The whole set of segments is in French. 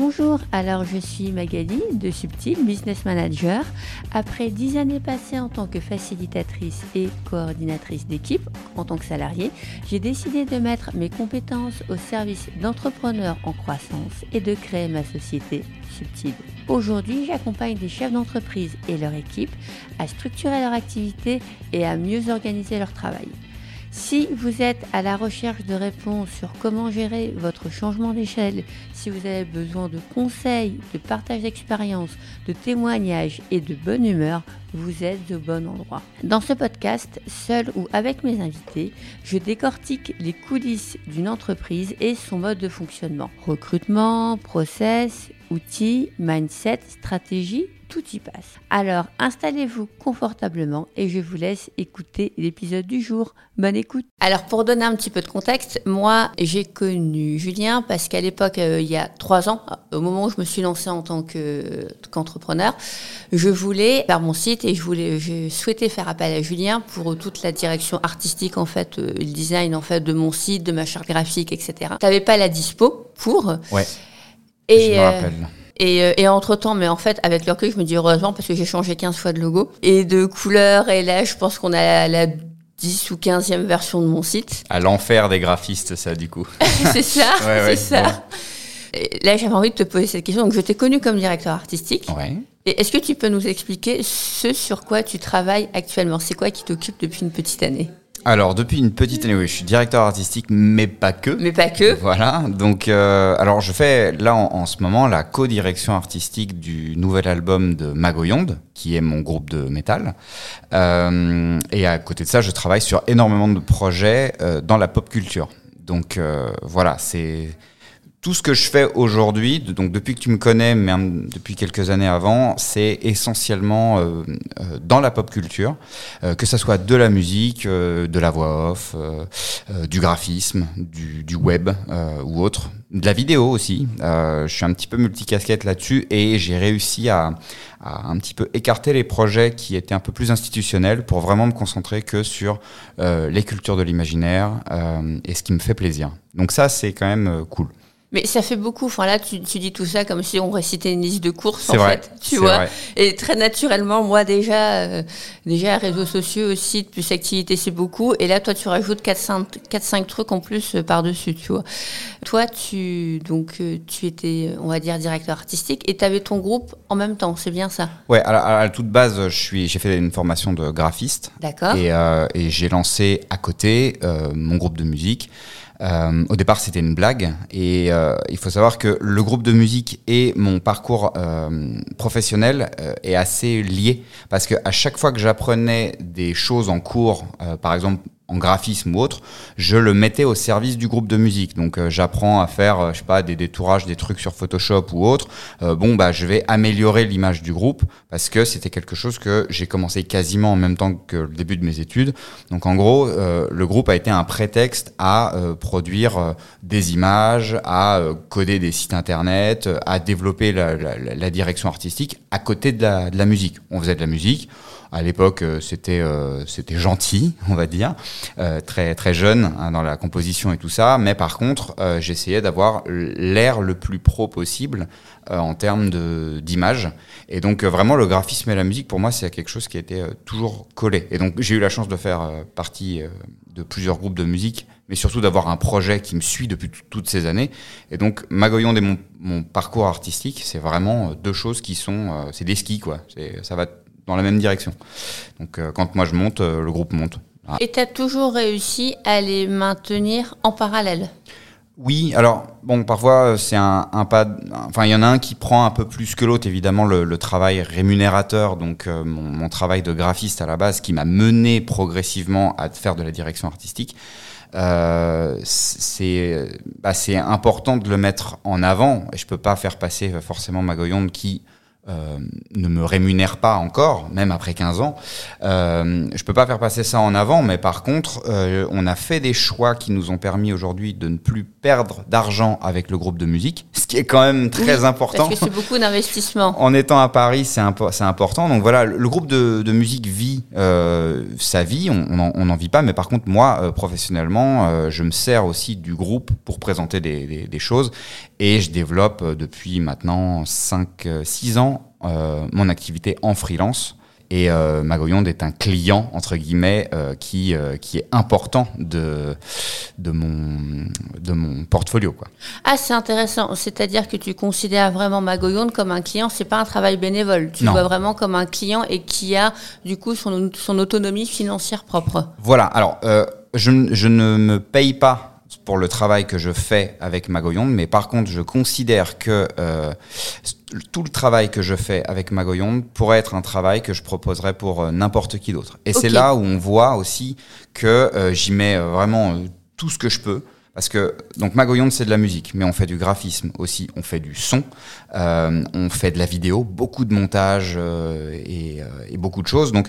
Bonjour, alors je suis Magali de Subtil Business Manager. Après dix années passées en tant que facilitatrice et coordinatrice d'équipe en tant que salariée, j'ai décidé de mettre mes compétences au service d'entrepreneurs en croissance et de créer ma société Subtil. Aujourd'hui, j'accompagne des chefs d'entreprise et leur équipe à structurer leur activité et à mieux organiser leur travail. Si vous êtes à la recherche de réponses sur comment gérer votre changement d'échelle, si vous avez besoin de conseils, de partage d'expérience, de témoignages et de bonne humeur, vous êtes au bon endroit. Dans ce podcast, seul ou avec mes invités, je décortique les coulisses d'une entreprise et son mode de fonctionnement. Recrutement, process, outils, mindset, stratégie, tout y passe. Alors installez-vous confortablement et je vous laisse écouter l'épisode du jour. Bonne écoute. Alors pour donner un petit peu de contexte, moi j'ai connu Julien parce qu'à l'époque, euh, il y a trois ans, au moment où je me suis lancée en tant qu'entrepreneur, je voulais faire mon site et je voulais, je souhaitais faire appel à Julien pour toute la direction artistique en fait, euh, le design en fait de mon site, de ma charte graphique, etc. Tu n'avais pas la dispo pour. Ouais. Et, je me euh, rappelle. et, euh, et entre-temps, mais en fait, avec le recul, je me dis heureusement parce que j'ai changé 15 fois de logo et de couleur. Et là, je pense qu'on a la, la 10 ou 15e version de mon site. À l'enfer des graphistes, ça, du coup. c'est ça, Ouais, ouais, c'est ça. Et là, j'avais envie de te poser cette question. Donc, je t'ai connu comme directeur artistique. Ouais. Et est-ce que tu peux nous expliquer ce sur quoi tu travailles actuellement? C'est quoi qui t'occupe depuis une petite année? Alors, depuis une petite année, oui, je suis directeur artistique, mais pas que. Mais pas que. Voilà, donc euh, alors je fais là en, en ce moment la co-direction artistique du nouvel album de Magoyonde, qui est mon groupe de métal. Euh, et à côté de ça, je travaille sur énormément de projets euh, dans la pop culture. Donc voilà, c'est tout ce que je fais aujourd'hui, donc depuis que tu me connais, même depuis quelques années avant, c'est essentiellement euh, euh, dans la pop culture, euh, que ça soit de la musique, euh, de la voix off, euh, euh, du graphisme, du, du web ou autre, de la vidéo aussi. Je suis un petit peu multicasquette là-dessus et j'ai réussi à, à un petit peu écarter les projets qui étaient un peu plus institutionnels pour vraiment me concentrer que sur les cultures de l'imaginaire et ce qui me fait plaisir. Donc ça, c'est quand même cool. Mais ça fait beaucoup. Enfin là, tu, tu dis tout ça comme si on récitait une liste de courses en vrai, fait. Tu vois. vrai. Et très naturellement, moi déjà, euh, déjà réseaux sociaux aussi, plus activité, c'est beaucoup. Et là, toi, tu rajoutes 4-5 trucs en plus euh, par-dessus, tu vois. Toi, tu donc euh, tu étais, on va dire, directeur artistique et tu avais ton groupe en même temps. C'est bien ça? Ouais, à la, à la toute base, je suis, j'ai fait une formation de graphiste D'accord. et, et j'ai lancé à côté mon groupe de musique. Euh, au départ, c'était une blague et euh, il faut savoir que le groupe de musique et mon parcours euh, professionnel est assez lié parce que à chaque fois que j'apprenais des choses en cours, par exemple en graphisme ou autre, je le mettais au service du groupe de musique. Donc euh, j'apprends à faire, euh, je sais pas, des détourages, des trucs sur Photoshop ou autre. Euh, bon, bah je vais améliorer l'image du groupe parce que c'était quelque chose que j'ai commencé quasiment en même temps que le début de mes études. Donc en gros, le groupe a été un prétexte à produire des images, à coder des sites internet, à développer la, direction artistique à côté de la musique. On faisait de la musique. À l'époque, euh, c'était euh, c'était gentil, on va dire, euh, très très jeune hein, dans la composition et tout ça. Mais par contre, j'essayais d'avoir l'air le plus pro possible en termes d'image. Et donc vraiment, le graphisme et la musique, pour moi, c'est quelque chose qui était toujours collé. Et donc j'ai eu la chance de faire partie de plusieurs groupes de musique, mais surtout d'avoir un projet qui me suit depuis tout- toutes ces années. Et donc Magoyonde et mon, mon parcours artistique, c'est vraiment deux choses qui sont, c'est des skis quoi. Ça va dans la même direction. Donc euh, quand moi je monte, euh, le groupe monte. Ah. Et tu as toujours réussi à les maintenir en parallèle? Oui, alors bon, parfois euh, c'est un, un pas. Enfin, il y en a un qui prend un peu plus que l'autre. Évidemment, le, le travail rémunérateur, donc euh, mon, mon travail de graphiste à la base, qui m'a mené progressivement à faire de la direction artistique. Euh, c'est bah, important de le mettre en avant. Et je peux pas faire passer forcément Magoyonde qui euh, ne me rémunère pas encore, même après 15 ans. Euh, je peux pas faire passer ça en avant, mais par contre, euh, on a fait des choix qui nous ont permis aujourd'hui de ne plus perdre d'argent avec le groupe de musique, ce qui est quand même très important. Parce que c'est beaucoup d'investissement. en étant à Paris, c'est impo c'est important. Donc voilà, le groupe de, de musique vit euh, sa vie, on n'en vit pas, mais par contre, moi, euh, professionnellement, euh, je me sers aussi du groupe pour présenter des, des, des choses et je développe euh, depuis maintenant 5-6 ans euh, mon activité en freelance. Et euh, Magoyonde est un client, entre guillemets, euh, qui, euh, qui est important de, de, mon, de mon portfolio. Quoi. Ah, c'est intéressant. C'est-à-dire que tu considères vraiment Magoyonde comme un client, c'est pas un travail bénévole. Tu Non. le vois vraiment comme un client et qui a, du coup, son, son autonomie financière propre. Voilà, alors, je ne me paye pas pour le travail que je fais avec Magoyonde, mais par contre, je considère que euh, tout le travail que je fais avec Magoyonde pourrait être un travail que je proposerais pour euh, n'importe qui d'autre. Et c'est là où on voit aussi que euh, j'y mets euh, vraiment tout ce que je peux. Parce que donc Magoyonde c'est de la musique, mais on fait du graphisme aussi, on fait du son, euh, on fait de la vidéo, beaucoup de montage euh, et, euh, et beaucoup de choses. Donc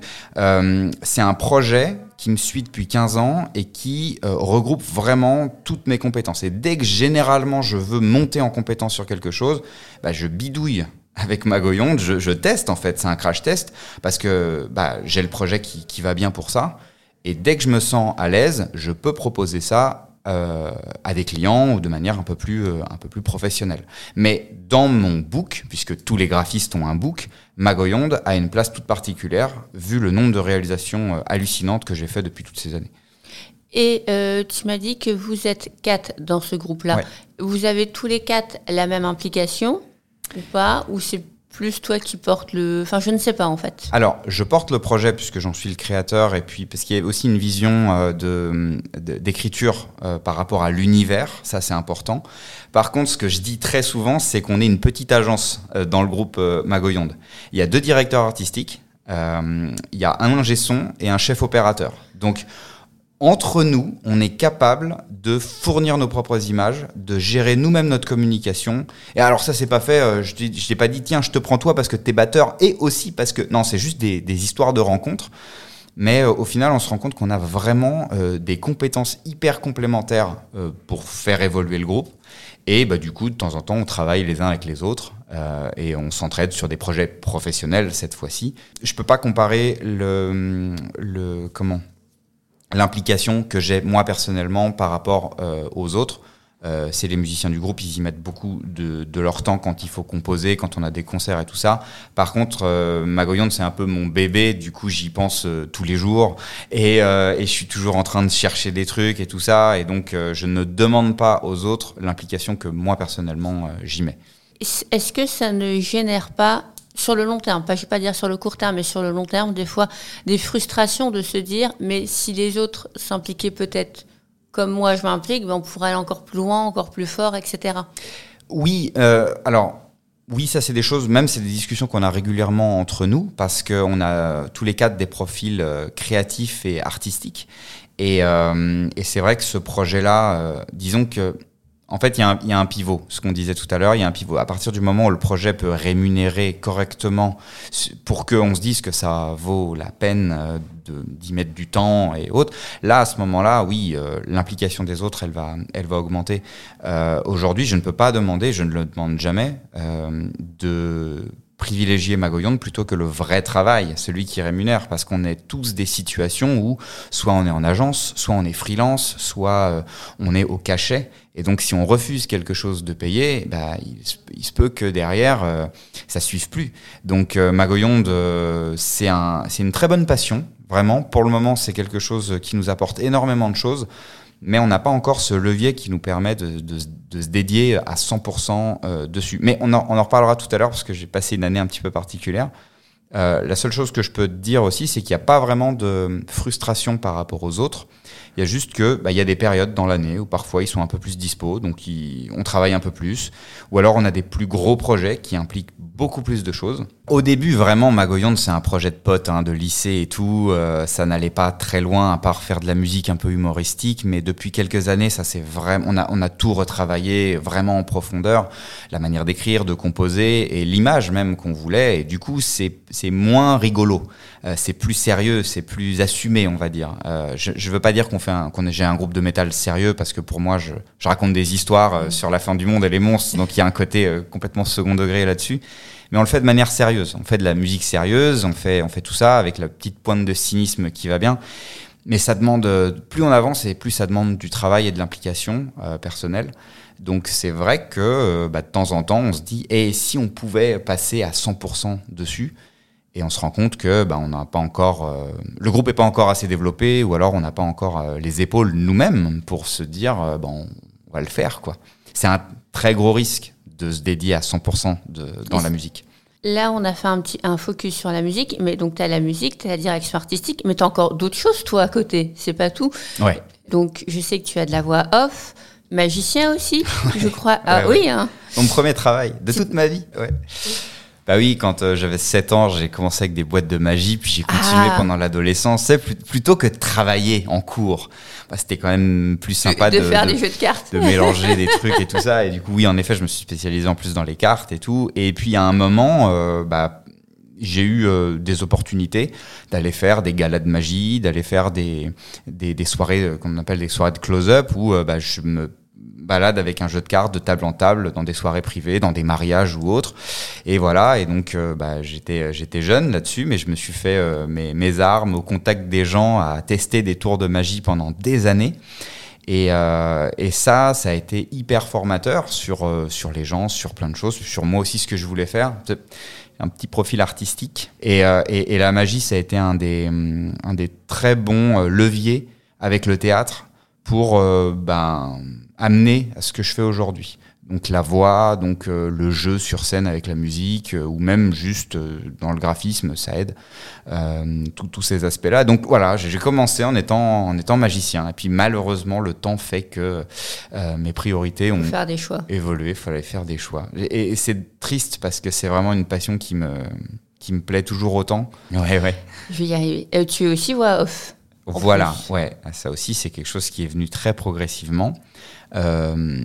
c'est un projet qui me suit depuis 15 ans et qui regroupe vraiment toutes mes compétences. Et dès que généralement je veux monter en compétence sur quelque chose, bah, je bidouille avec Magoyonde, je, teste en fait, c'est un crash test parce que bah, j'ai le projet qui va bien pour ça. Et dès que je me sens à l'aise, je peux proposer ça euh, à des clients ou de manière un peu plus euh, un peu plus professionnelle. Mais dans mon book, puisque tous les graphistes ont un book, Magoyonde a une place toute particulière vu le nombre de réalisations euh, hallucinantes que j'ai fait depuis toutes ces années. Et euh, tu m'as dit que vous êtes quatre dans ce groupe-là. Ouais. Vous avez tous les quatre la même implication ou pas? Ou c'est plus toi qui portes le... Enfin, je ne sais pas en fait. Alors, je porte le projet puisque j'en suis le créateur et puis parce qu'il y a aussi une vision euh, de d'écriture euh, par rapport à l'univers, ça c'est important. Par contre, ce que je dis très souvent, c'est qu'on est une petite agence euh, dans le groupe Magoyonde. Il y a deux directeurs artistiques, il y a un ingé son et un chef opérateur. Donc, entre nous, on est capable de fournir nos propres images, de gérer nous-mêmes notre communication. Et alors ça, c'est pas fait. euh, je je t'ai pas dit tiens, je te prends toi parce que t'es batteur et aussi parce que non, c'est juste des, histoires de rencontres. Mais euh, au final, on se rend compte qu'on a vraiment euh, des compétences hyper complémentaires pour faire évoluer le groupe. Et bah, du coup, de temps en temps, on travaille les uns avec les autres et on s'entraide sur des projets professionnels cette fois-ci. Je peux pas comparer le, le comment? L'implication que j'ai moi personnellement par rapport euh, aux autres. Euh, c'est les musiciens du groupe, ils y mettent beaucoup de, de leur temps quand il faut composer, quand on a des concerts et tout ça. Par contre, euh, Magoyonde, c'est un peu mon bébé, du coup j'y pense euh, tous les jours et, euh, et je suis toujours en train de chercher des trucs et tout ça. Et donc euh, je ne demande pas aux autres l'implication que moi personnellement j'y mets. Est-ce que ça ne génère pas, sur le long terme, pas, je ne vais pas dire sur le court terme, mais sur le long terme, des fois, des frustrations de se dire, mais si les autres s'impliquaient peut-être comme moi je m'implique, ben on pourrait aller encore plus loin, encore plus fort, etc. Oui, euh, alors oui, ça c'est des choses, même c'est des discussions qu'on a régulièrement entre nous parce qu'on a tous les quatre des profils euh, créatifs et artistiques. Et, euh, et c'est vrai que ce projet-là, euh, disons que en fait, il y, a un- pivot, ce qu'on disait tout à l'heure, il y a un pivot. À partir du moment où le projet peut rémunérer correctement pour qu'on se dise que ça vaut la peine euh, d'y mettre du temps et autres, là, à ce moment-là, oui, euh, l'implication des autres, elle va, elle va augmenter. Euh, Aujourd'hui, je ne peux pas demander, je ne le demande jamais, de privilégier Magoyonde plutôt que le vrai travail, celui qui rémunère, parce qu'on est tous des situations où soit on est en agence, soit on est freelance, soit euh, on est au cachet. Et donc, si on refuse quelque chose de payer, bah, il, se- peut que derrière, euh, ça suive plus. Donc, euh, Magoyonde, euh, c'est un, c'est une très bonne passion, vraiment. Pour le moment, c'est quelque chose qui nous apporte énormément de choses mais on n'a pas encore ce levier qui nous permet de, se dédier à 100% euh, dessus. Mais on en, on en reparlera tout à l'heure parce que j'ai passé une année un petit peu particulière. Euh, la seule chose que je peux te dire aussi, c'est qu'il n'y a pas vraiment de frustration par rapport aux autres. Il y a juste que bah, il y a des périodes dans l'année où parfois ils sont un peu plus dispo, donc on travaille un peu plus. Ou alors on a des plus gros projets qui impliquent beaucoup plus de choses. Au début, vraiment, Magoyonde, c'est un projet de potes, hein, de lycée et tout. Euh, ça n'allait pas très loin, à part faire de la musique un peu humoristique. Mais depuis quelques années, ça c'est vraiment, on a, on a tout retravaillé vraiment en profondeur, la manière d'écrire, de composer et l'image même qu'on voulait. Et du coup, c'est c'est moins rigolo, euh, c'est plus sérieux, c'est plus assumé, on va dire. Euh, je, je veux pas dire qu'on fait qu'on j'ai un groupe de métal sérieux parce que pour moi, je, raconte des histoires euh, sur la fin du monde et les monstres, donc il y a un côté complètement second degré là-dessus. Mais on le fait de manière sérieuse. On fait de la musique sérieuse, on fait, on fait tout ça avec la petite pointe de cynisme qui va bien. Mais ça demande, plus on avance et plus ça demande du travail et de l'implication personnelle. Donc c'est vrai que bah, de temps en temps, on se dit, et si on pouvait passer à 100% dessus et on se rend compte que bah, on n'a pas encore, euh, le groupe n'est pas encore assez développé, ou alors on n'a pas encore euh, les épaules nous-mêmes pour se dire, euh, bon, on va le faire, quoi. C'est un très gros risque de se dédier à 100% de, dans la musique. Là, on a fait un petit un focus sur la musique, mais donc tu as la musique, tu as la direction artistique, mais tu as encore d'autres choses, toi, à côté. C'est pas tout. Ouais. Donc, je sais que tu as de la voix off, magicien aussi, je crois. Ah oui, hein. Mon premier travail de toute ma vie. Ouais. Bah oui, quand euh, j'avais 7 ans, j'ai commencé avec des boîtes de magie, puis j'ai continué ah. pendant l'adolescence. Plutôt que de travailler en cours, bah, c'était quand même plus sympa de, faire des jeux de cartes, de mélanger des trucs et tout ça. Et du coup, oui, en effet, je me suis spécialisé en plus dans les cartes et tout. Et puis à un moment, euh, bah, j'ai eu euh, des opportunités d'aller faire des galas de magie, d'aller faire des, des, des soirées qu'on appelle des soirées de close-up où bah, je me balade avec un jeu de cartes de table en table dans des soirées privées, dans des mariages ou autres. Et voilà, et donc euh, bah, j'étais j'étais jeune là-dessus, mais je me suis fait euh, mes, mes armes au contact des gens, à tester des tours de magie pendant des années. Et, euh, et, ça, ça a été hyper formateur sur, sur les gens, sur plein de choses, sur moi aussi ce que je voulais faire. Un petit profil artistique. Et, et, et, la magie, ça a été un des, un des très bons leviers avec le théâtre pour ben, amener à ce que je fais aujourd'hui. Donc la voix, donc euh, le jeu sur scène avec la musique, euh, ou même juste euh, dans le graphisme, ça aide. tous ces aspects-là. Donc voilà, j'ai commencé en étant en étant magicien. Et puis malheureusement, le temps fait que mes priorités ont faire des choix. évolué. Il fallait faire des choix. Et, c'est triste parce que c'est vraiment une passion qui me qui me plaît toujours autant. Ouais, ouais. Je vais y arriver. tu es aussi voix off. Voilà, ouais. Ça aussi, c'est quelque chose qui est venu très progressivement. Euh,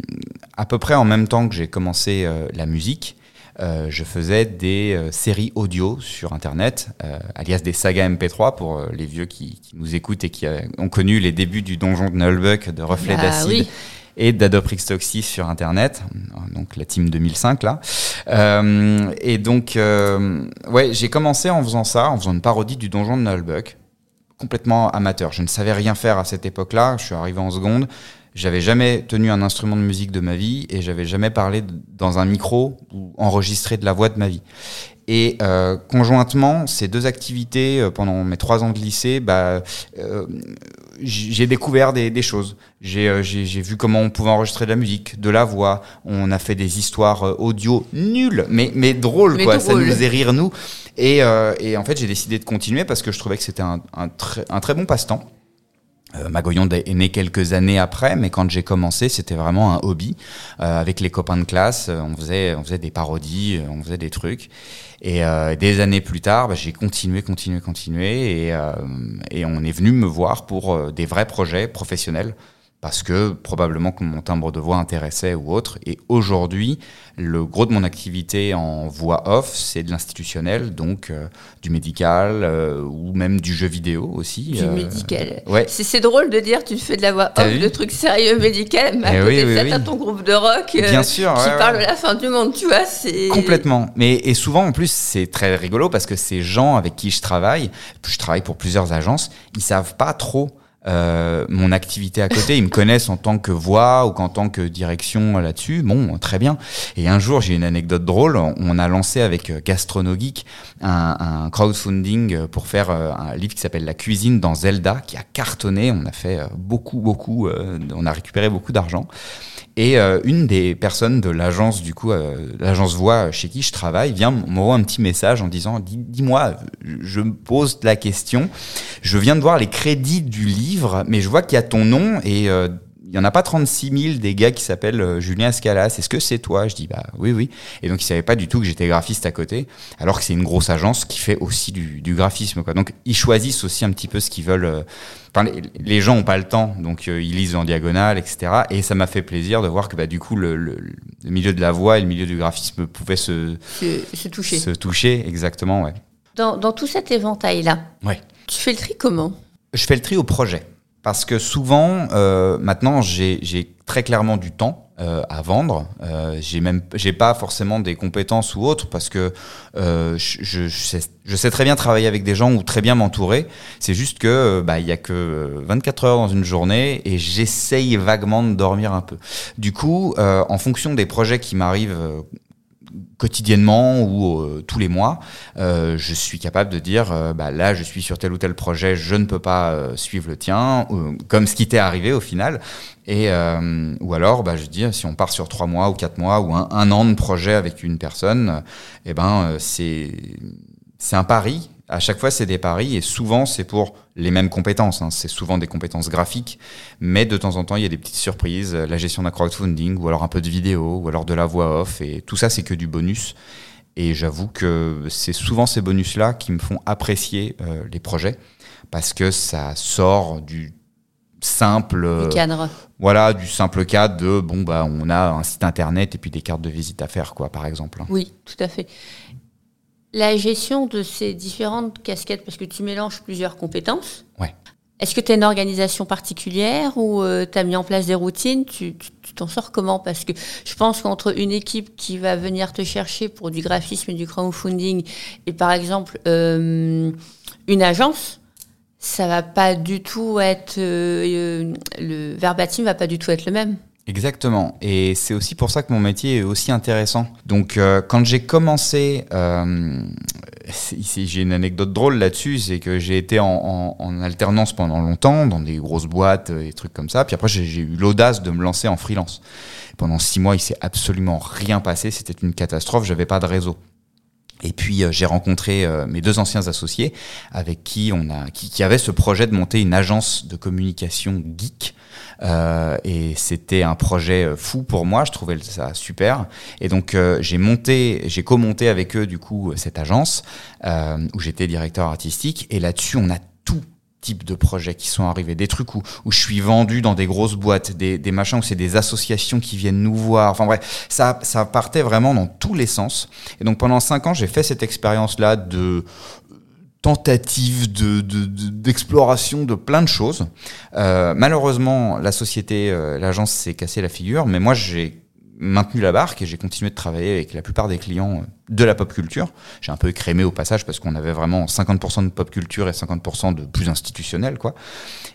à peu près en même temps que j'ai commencé euh, la musique, euh, je faisais des séries audio sur Internet, alias des sagas MP3 pour les vieux qui, nous écoutent et qui ont connu les débuts du donjon de Nullbuck, de Reflet bah d'acide. Et d'Adoprix Toxis sur Internet, donc la team 2005 là. et donc, ouais, j'ai commencé en faisant ça, en faisant une parodie du donjon de Nullbuck, complètement amateur. Je ne savais rien faire à cette époque-là. Je suis arrivé en seconde. J'avais jamais tenu un instrument de musique de ma vie et j'avais jamais parlé dans un micro ou enregistré de la voix de ma vie. Et euh, conjointement, ces deux activités, euh, pendant mes trois ans de lycée, bah, euh, j'ai découvert des, des choses. J'ai vu comment on pouvait enregistrer de la musique, de la voix. On a fait des histoires audio nulles, mais, mais drôles, quoi. Ça nous faisait rire, nous. Et, et en fait, j'ai décidé de continuer parce que je trouvais que c'était un, un, un très bon passe-temps. Euh, est né quelques années après, mais quand j'ai commencé, c'était vraiment un hobby. Euh, avec les copains de classe, euh, on faisait, on faisait des parodies, on faisait des trucs. Et des années plus tard, bah, j'ai continué, continué, continué, et, et on est venu me voir pour des vrais projets professionnels parce que probablement que mon timbre de voix intéressait ou autre. Et aujourd'hui, le gros de mon activité en voix off, c'est de l'institutionnel, donc euh, du médical euh, ou même du jeu vidéo aussi. Du euh, médical. Ouais. C'est drôle de dire tu fais de la voix off, de trucs sérieux médical, mais à eh oui, de ça, ton groupe de rock Bien sûr, qui parle de la fin du monde, tu vois. Complètement. Mais et souvent, en plus, c'est très rigolo parce que ces gens avec qui je travaille, je travaille pour plusieurs agences, ils savent pas trop euh, mon activité à côté. Ils me connaissent en tant que voix ou qu'en tant que direction là-dessus. Bon, très bien. Et un jour, j'ai une anecdote drôle. On a lancé avec euh, Gastronogeek un, un crowdfunding pour faire euh, un livre qui s'appelle La cuisine dans Zelda, qui a cartonné. On a fait beaucoup, beaucoup. On a récupéré beaucoup d'argent. Et euh, une des personnes de l'agence, du coup, euh, l'agence voix chez qui je travaille, vient m'envoyer un petit message en disant Dis-moi, je me pose la question, je viens de voir les crédits du livre livre, mais je vois qu'il y a ton nom et euh, il n'y en a pas 36 000 des gars qui s'appellent euh, Julien Escalas. Est-ce que c'est toi? Je dis bah oui, oui. Et donc, ils savaient pas du tout que j'étais graphiste à côté, alors que c'est une grosse agence qui fait aussi du, du, graphisme. Quoi. Donc, ils choisissent aussi un petit peu ce qu'ils veulent. Euh, enfin, les, les, gens ont pas le temps, donc euh, ils lisent en diagonale, etc. Et ça m'a fait plaisir de voir que bah, du coup, le, le, le, milieu de la voix et le milieu du graphisme pouvaient se, se, se toucher. Se toucher, exactement, ouais. Dans, dans tout cet éventail-là, ouais. tu fais le tri comment? Je fais le tri au projet. Parce que souvent, euh, maintenant, j'ai très clairement du temps euh, à vendre. Euh, j'ai même, j'ai pas forcément des compétences ou autres parce que euh, je, je, sais, je, sais, très bien travailler avec des gens ou très bien m'entourer. C'est juste que bah il y a que 24 heures dans une journée et j'essaye vaguement de dormir un peu. Du coup, euh, en fonction des projets qui m'arrivent quotidiennement ou euh, tous les mois, euh, je suis capable de dire euh, bah, là je suis sur tel ou tel projet, je ne peux pas suivre le tien, comme ce qui t'est arrivé au final. Et ou alors, bah, je dis si on part sur trois mois ou quatre mois ou un, un an de projet avec une personne, eh ben c'est c'est un pari à chaque fois, c'est des paris et souvent, c'est pour les mêmes compétences. Hein. C'est souvent des compétences graphiques, mais de temps en temps, il y a des petites surprises, la gestion d'un crowdfunding ou alors un peu de vidéo ou alors de la voix off et tout ça, c'est que du bonus. Et j'avoue que c'est souvent ces bonus-là qui me font apprécier euh, les projets parce que ça sort du simple du cadre. voilà du simple cadre de bon bah on a un site internet et puis des cartes de visite à faire quoi par exemple oui tout à fait la gestion de ces différentes casquettes, parce que tu mélanges plusieurs compétences. Ouais. Est-ce que tu as une organisation particulière ou euh, tu as mis en place des routines? Tu t'en sors comment? Parce que je pense qu'entre une équipe qui va venir te chercher pour du graphisme et du crowdfunding et par exemple euh, une agence, ça va pas du tout être euh, le verbatim va pas du tout être le même. Exactement. Et c'est aussi pour ça que mon métier est aussi intéressant. Donc, euh, quand j'ai commencé, euh, j'ai une anecdote drôle là-dessus, c'est que j'ai été en, en, alternance pendant longtemps dans des grosses boîtes et trucs comme ça. Puis après, j'ai eu l'audace de me lancer en freelance. Pendant six mois, il s'est absolument rien passé. C'était une catastrophe. J'avais pas de réseau. Et puis euh, j'ai rencontré euh, mes deux anciens associés avec qui on a qui, qui avaient ce projet de monter une agence de communication geek. Euh, et c'était un projet fou pour moi, je trouvais ça super. Et donc euh, j'ai monté, j'ai commenté avec eux du coup cette agence où j'étais directeur artistique. Et là-dessus on a types de projets qui sont arrivés, des trucs où, où je suis vendu dans des grosses boîtes, des, des machins où c'est des associations qui viennent nous voir. Enfin bref, ça, ça partait vraiment dans tous les sens. Et donc pendant cinq ans, j'ai fait cette expérience-là de tentative de, d'exploration de, de, plein de choses. Euh, malheureusement, la société, euh, l'agence s'est cassé la figure, mais moi j'ai maintenu la barque et j'ai continué de travailler avec la plupart des clients de la pop culture. J'ai un peu écrémé au passage parce qu'on avait vraiment 50% de pop culture et 50% de plus institutionnel, quoi.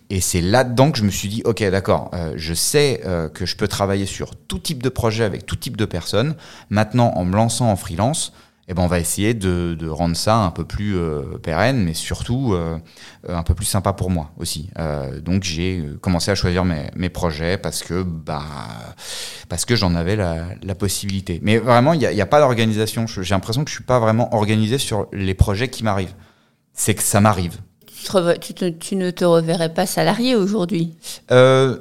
Et c'est là-dedans que je me suis dit, ok, d'accord, euh, je sais euh, que je peux travailler sur tout type de projet avec tout type de personnes. Maintenant, en me lançant en freelance, eh ben on va essayer de, de, rendre ça un peu plus euh, pérenne, mais surtout euh, un peu plus sympa pour moi aussi. Euh, donc j'ai commencé à choisir mes, mes, projets parce que bah parce que j'en avais la, la, possibilité. Mais vraiment, il n'y a, a, pas d'organisation. J'ai l'impression que je suis pas vraiment organisé sur les projets qui m'arrivent. C'est que ça m'arrive. Tu, tu, tu, ne te reverrais pas salarié aujourd'hui? Euh,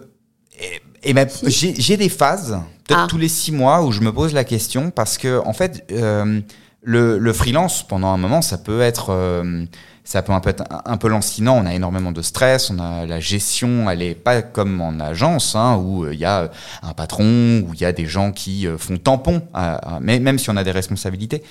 et, et ben, si. j'ai des phases, peut-être ah. tous les six mois, où je me pose la question parce que en fait. Euh, le, le, freelance, pendant un moment, ça peut être, euh, ça peut un peu être un, peu lancinant. On a énormément de stress, on a la gestion, elle est pas comme en agence, hein, où il euh, y a un patron, où il y a des gens qui euh, font tampon, à, même si on a des responsabilités.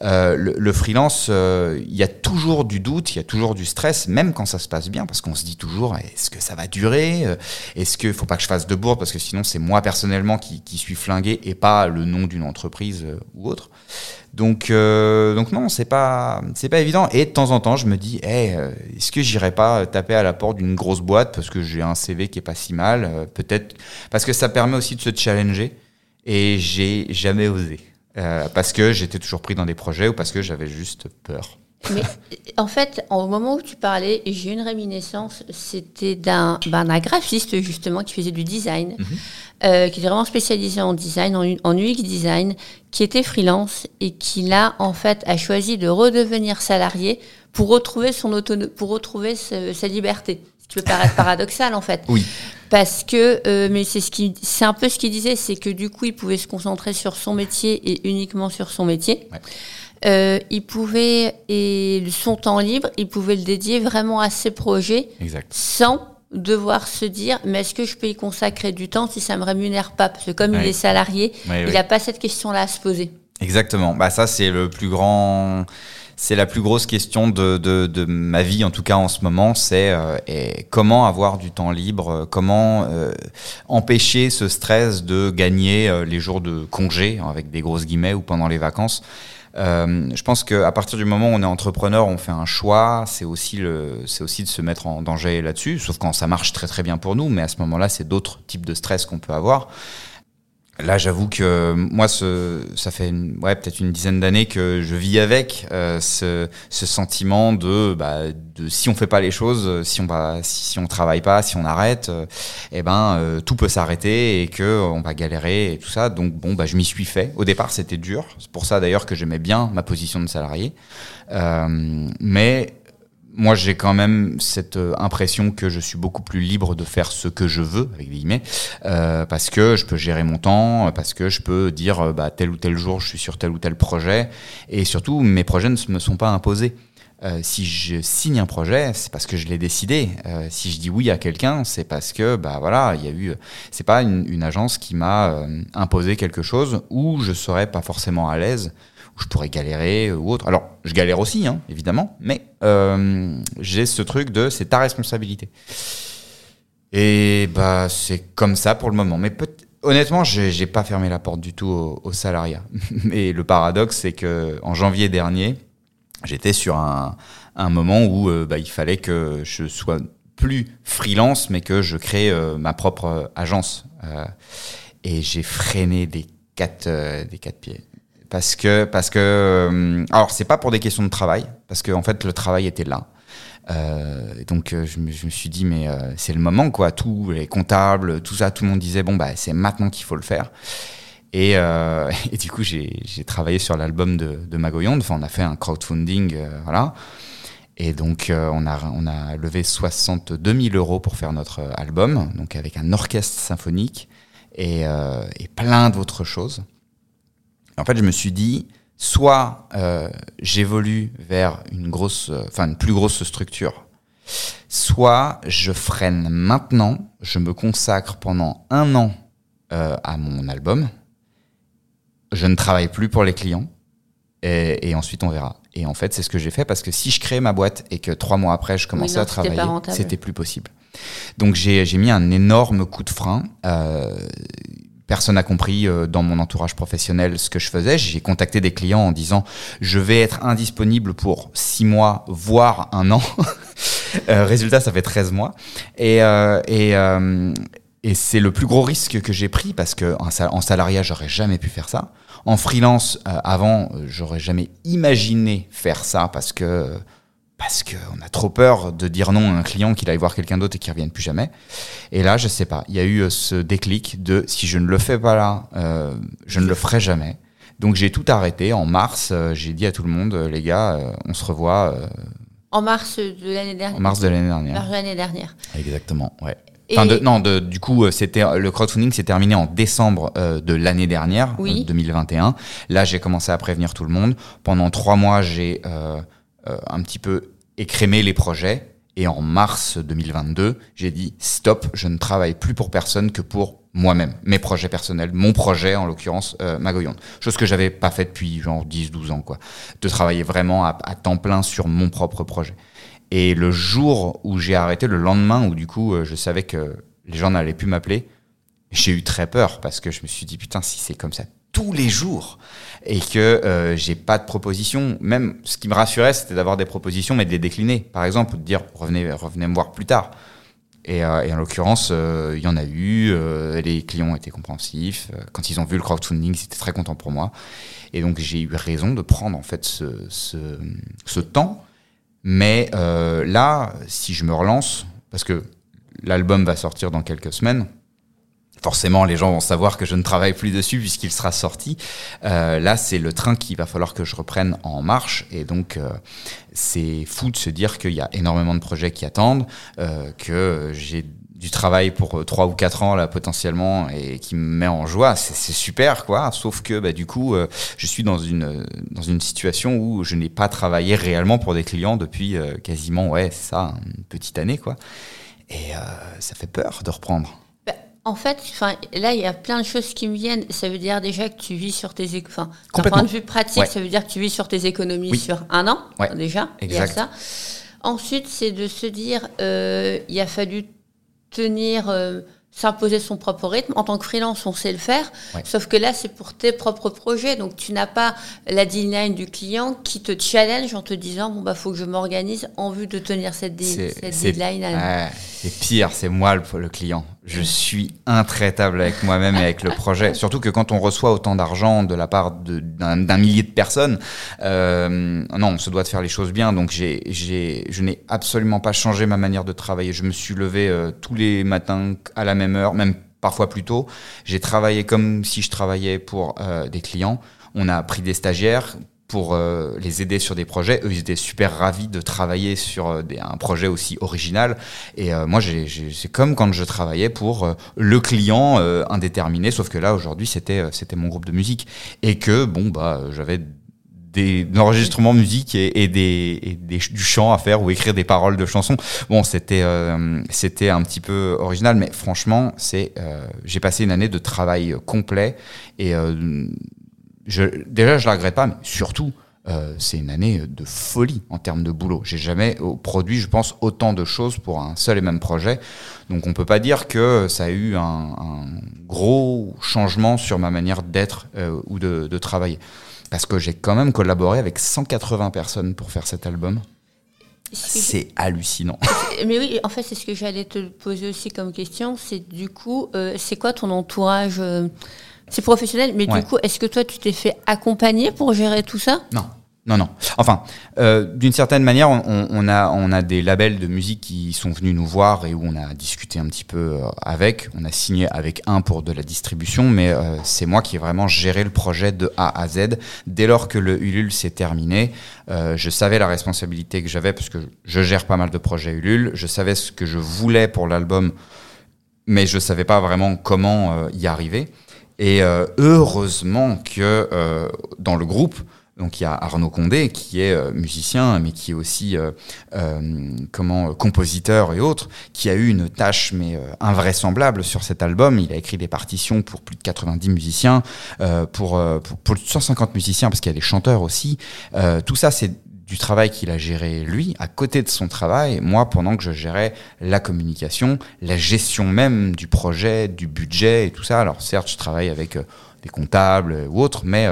Euh, le, le, freelance, il euh, y a toujours du doute, il y a toujours du stress, même quand ça se passe bien, parce qu'on se dit toujours, est-ce que ça va durer Est-ce qu'il faut pas que je fasse de bourde, parce que sinon c'est moi personnellement qui, qui suis flingué et pas le nom d'une entreprise ou autre. Donc, euh, donc non, c'est pas, c'est pas évident. Et de temps en temps, je me dis, hey, euh, est-ce que j'irai pas taper à la porte d'une grosse boîte parce que j'ai un CV qui est pas si mal, euh, peut-être parce que ça permet aussi de se challenger. Et j'ai jamais osé euh, parce que j'étais toujours pris dans des projets ou parce que j'avais juste peur. Mais en fait, au moment où tu parlais, j'ai une réminiscence, c'était d'un ben, graphiste justement qui faisait du design, mm -hmm. euh, qui était vraiment spécialisé en design, en, en, UX design, qui était freelance et qui là, en fait, a choisi de redevenir salarié pour retrouver son autonomie, pour retrouver ce, sa liberté. Ce qui peut paraître paradoxal en fait. Oui. Parce que, euh, mais c'est ce qui, c'est un peu ce qu'il disait, c'est que du coup, il pouvait se concentrer sur son métier et uniquement sur son métier. Ouais. Euh, il pouvait, et son temps libre, il pouvait le dédier vraiment à ses projets Exact. sans devoir se dire mais est-ce que je peux y consacrer du temps si ça me rémunère pas? Parce que comme il est salarié, il n'a pas cette question-là à se poser. Exactement. Bah ça c'est le plus grand, c'est la plus grosse question de, de, de ma vie en tout cas en ce moment. C'est euh, comment avoir du temps libre, euh, comment euh, empêcher ce stress de gagner les jours de congé avec des grosses guillemets ou pendant les vacances. Je pense qu'à partir du moment où on est entrepreneur, on fait un choix, c'est aussi, aussi de se mettre en danger là-dessus, sauf quand ça marche très très bien pour nous, mais à ce moment-là, c'est d'autres types de stress qu'on peut avoir. Là, j'avoue que moi, ce, ça fait une- ouais, peut-être une dizaine d'années que je vis avec euh, ce, ce sentiment de, bah, de si on fait pas les choses, si on va, si, on travaille pas, si on arrête, euh, eh ben euh, tout peut s'arrêter et que euh, on va galérer et tout ça. Donc bon, bah, je m'y suis fait. Au départ, c'était dur. C'est pour ça d'ailleurs que j'aimais bien ma position de salarié. Euh, mais moi, j'ai quand même cette euh, impression que je suis beaucoup plus libre de faire ce que je veux, avec guillemets, euh, parce que je peux gérer mon temps, parce que je peux dire euh, bah, tel ou tel jour, je suis sur tel ou tel projet, et surtout, mes projets ne me sont pas imposés. Euh, si je signe un projet, c'est parce que je l'ai décidé. Euh, si je dis oui à quelqu'un, c'est parce que bah voilà, il y a eu. C'est pas une, une agence qui m'a euh, imposé quelque chose où je serais pas forcément à l'aise, je pourrais galérer ou autre. Alors, je galère aussi, hein, évidemment, mais euh, j'ai ce truc de c'est ta responsabilité. Et bah c'est comme ça pour le moment. Mais honnêtement, j'ai j'ai pas fermé la porte du tout au, salariat. Mais le paradoxe, c'est que en janvier dernier, j'étais sur un, moment où euh, bah, il fallait que je sois plus freelance, mais que je crée euh, ma propre euh, agence. Euh, et j'ai freiné euh, des quatre pieds. Parce que, parce que, euh, alors c'est pas pour des questions de travail, parce que en fait le travail était là. Euh, donc euh, je me, suis dit mais c'est le moment quoi, tous les comptables, tout ça, tout le monde disait bon bah c'est maintenant qu'il faut le faire. Et, du coup j'ai travaillé sur l'album de, de. Enfin on a fait un crowdfunding, voilà. Et donc on a on a levé 62 000 euros pour faire notre album, donc avec un orchestre symphonique et plein d'autres choses. En fait, je me suis dit, soit euh, j'évolue vers une grosse, euh, enfin une plus grosse structure, soit je freine maintenant, je me consacre pendant un an euh, à mon album, je ne travaille plus pour les clients, et, et ensuite on verra. Et en fait, c'est ce que j'ai fait parce que si je créais ma boîte et que trois mois après je commençais non, à travailler, c'était plus possible. Donc j'ai j'ai mis un énorme coup de frein. Euh, personne n'a compris euh, dans mon entourage professionnel ce que je faisais. J'ai contacté des clients en disant je vais être indisponible pour six mois, voire un an. Euh, résultat, ça fait 13 mois. Et, euh, et, euh, et c'est le plus gros risque que j'ai pris parce que en, sal- en salariat, j'aurais jamais pu faire ça. En freelance, euh, avant, j'aurais jamais imaginé faire ça parce que parce qu'on a trop peur de dire non à un client qu'il aille voir quelqu'un d'autre et qu'il revienne plus jamais. Et là, je sais pas, il y a eu euh, ce déclic de si je ne le fais pas là, euh, je ne le ferai jamais. Donc j'ai tout arrêté. En mars, euh, j'ai dit à tout le monde, les gars, euh, on se revoit En mars de l'année dernière. en mars de l'année dernière. Mars de l'année dernière. Exactement, ouais. Et- Enfin, de- non, de, du coup, c'était le crowdfunding s'est terminé en décembre euh, de l'année dernière, Oui. euh, 2021. Là, j'ai commencé à prévenir tout le monde. Pendant trois mois, j'ai euh, un petit peu écrémé les projets. Et en mars 2022, j'ai dit stop, je ne travaille plus pour personne que pour moi-même, mes projets personnels, mon projet en l'occurrence euh, Magoyonde. Chose que j'avais pas fait depuis genre 10-12 ans, quoi. De travailler vraiment à, à temps plein sur mon propre projet. Et le jour où j'ai arrêté, le lendemain où du coup euh, je savais que les gens n'allaient plus m'appeler, j'ai eu très peur parce que je me suis dit putain si c'est comme ça tous les jours et que euh, j'ai pas de proposition, même ce qui me rassurait c'était d'avoir des propositions mais de les décliner. Par exemple de dire revenez revenez me voir plus tard. Et, euh, en l'occurrence, euh, il y en a eu, les clients étaient compréhensifs. Quand ils ont vu le crowdfunding, ils étaient très contents pour moi. Et donc j'ai eu raison de prendre en fait ce, ce, temps mais là, si je me relance, parce que l'album va sortir dans quelques semaines, forcément les gens vont savoir que je ne travaille plus dessus puisqu'il sera sorti. Euh, là, c'est le train qu'il va falloir que je reprenne en marche et donc euh, c'est fou de se dire qu'il y a énormément de projets qui attendent, euh, que j'ai du travail pour trois ou quatre ans là potentiellement et qui me met en joie, c'est super quoi. Sauf que bah, du coup, je suis dans une dans une situation où je n'ai pas travaillé réellement pour des clients depuis quasiment ouais ça une petite année quoi. Et ça fait peur de reprendre. En fait, là, il y a plein de choses qui me viennent. Ça veut dire déjà que tu vis sur tes... Enfin, d'un point de vue pratique, ça veut dire que tu vis sur tes économies sur un an, déjà. Exact. ça. Ensuite, c'est de se dire, euh, il a fallu tenir... Euh, s'imposer son propre rythme. En tant que freelance, on sait le faire, sauf que là, c'est pour tes propres projets. Donc, tu n'as pas la deadline du client qui te challenge en te disant, bon, bah, faut que je m'organise en vue de tenir cette, deadline. c'est pire, c'est moi le, le, client. Je suis intraitable avec moi-même et avec le projet. Surtout que quand on reçoit autant d'argent de la part d'un millier de personnes, euh, non, on se doit de faire les choses bien. Donc, j'ai, je n'ai absolument pas changé ma manière de travailler. Je me suis levé euh, tous les matins à la même heure, même parfois plus tôt. J'ai travaillé comme si je travaillais pour euh, des clients. On a pris des stagiaires pour euh, les aider sur des projets. Eux, ils étaient super ravis de travailler sur euh, un projet aussi original. Et moi, c'est comme quand je travaillais pour le client indéterminé, sauf que là, aujourd'hui, c'était c'était mon groupe de musique. Et que, bon, bah, j'avais des enregistrements musique et, et, des, et, des, du chant à faire ou écrire des paroles de chansons. Bon, c'était euh, un petit peu original, mais franchement, c'est euh, j'ai passé une année de travail complet et euh, je, déjà je la regrette pas, mais surtout euh, c'est une année de folie en termes de boulot. J'ai jamais produit, je pense, autant de choses pour un seul et même projet. Donc on peut pas dire que ça a eu un, un gros changement sur ma manière d'être euh, ou de, de travailler. Parce que j'ai quand même collaboré avec 180 personnes pour faire cet album. C'est hallucinant. Mais oui, en fait, c'est ce que j'allais te poser aussi comme question. C'est du coup, euh, c'est quoi ton entourage euh, C'est professionnel, mais du coup, est-ce que toi, tu t'es fait accompagner pour gérer tout ça? Non. Non, non. Enfin, euh, d'une certaine manière, on, on, a, on a des labels de musique qui sont venus nous voir et où on a discuté un petit peu euh, avec. On a signé avec un pour de la distribution, mais euh, c'est moi qui ai vraiment géré le projet de A à Z. Dès lors que le Ulule s'est terminé, euh, je savais la responsabilité que j'avais parce que je gère pas mal de projets Ulule. Je savais ce que je voulais pour l'album, mais je savais pas vraiment comment y arriver. Et heureusement que dans le groupe, donc il y a Arnaud Condé qui est euh, musicien, mais qui est aussi euh, euh, comment compositeur et autres, qui a eu une tâche mais invraisemblable sur cet album. Il a écrit des partitions pour plus de 90 musiciens, pour, pour, pour 150 musiciens parce qu'il y a des chanteurs aussi. tout ça c'est du travail qu'il a géré lui, à côté de son travail, moi pendant que je gérais la communication, la gestion même du projet, du budget et tout ça. Alors certes, je travaille avec des comptables ou autres, mais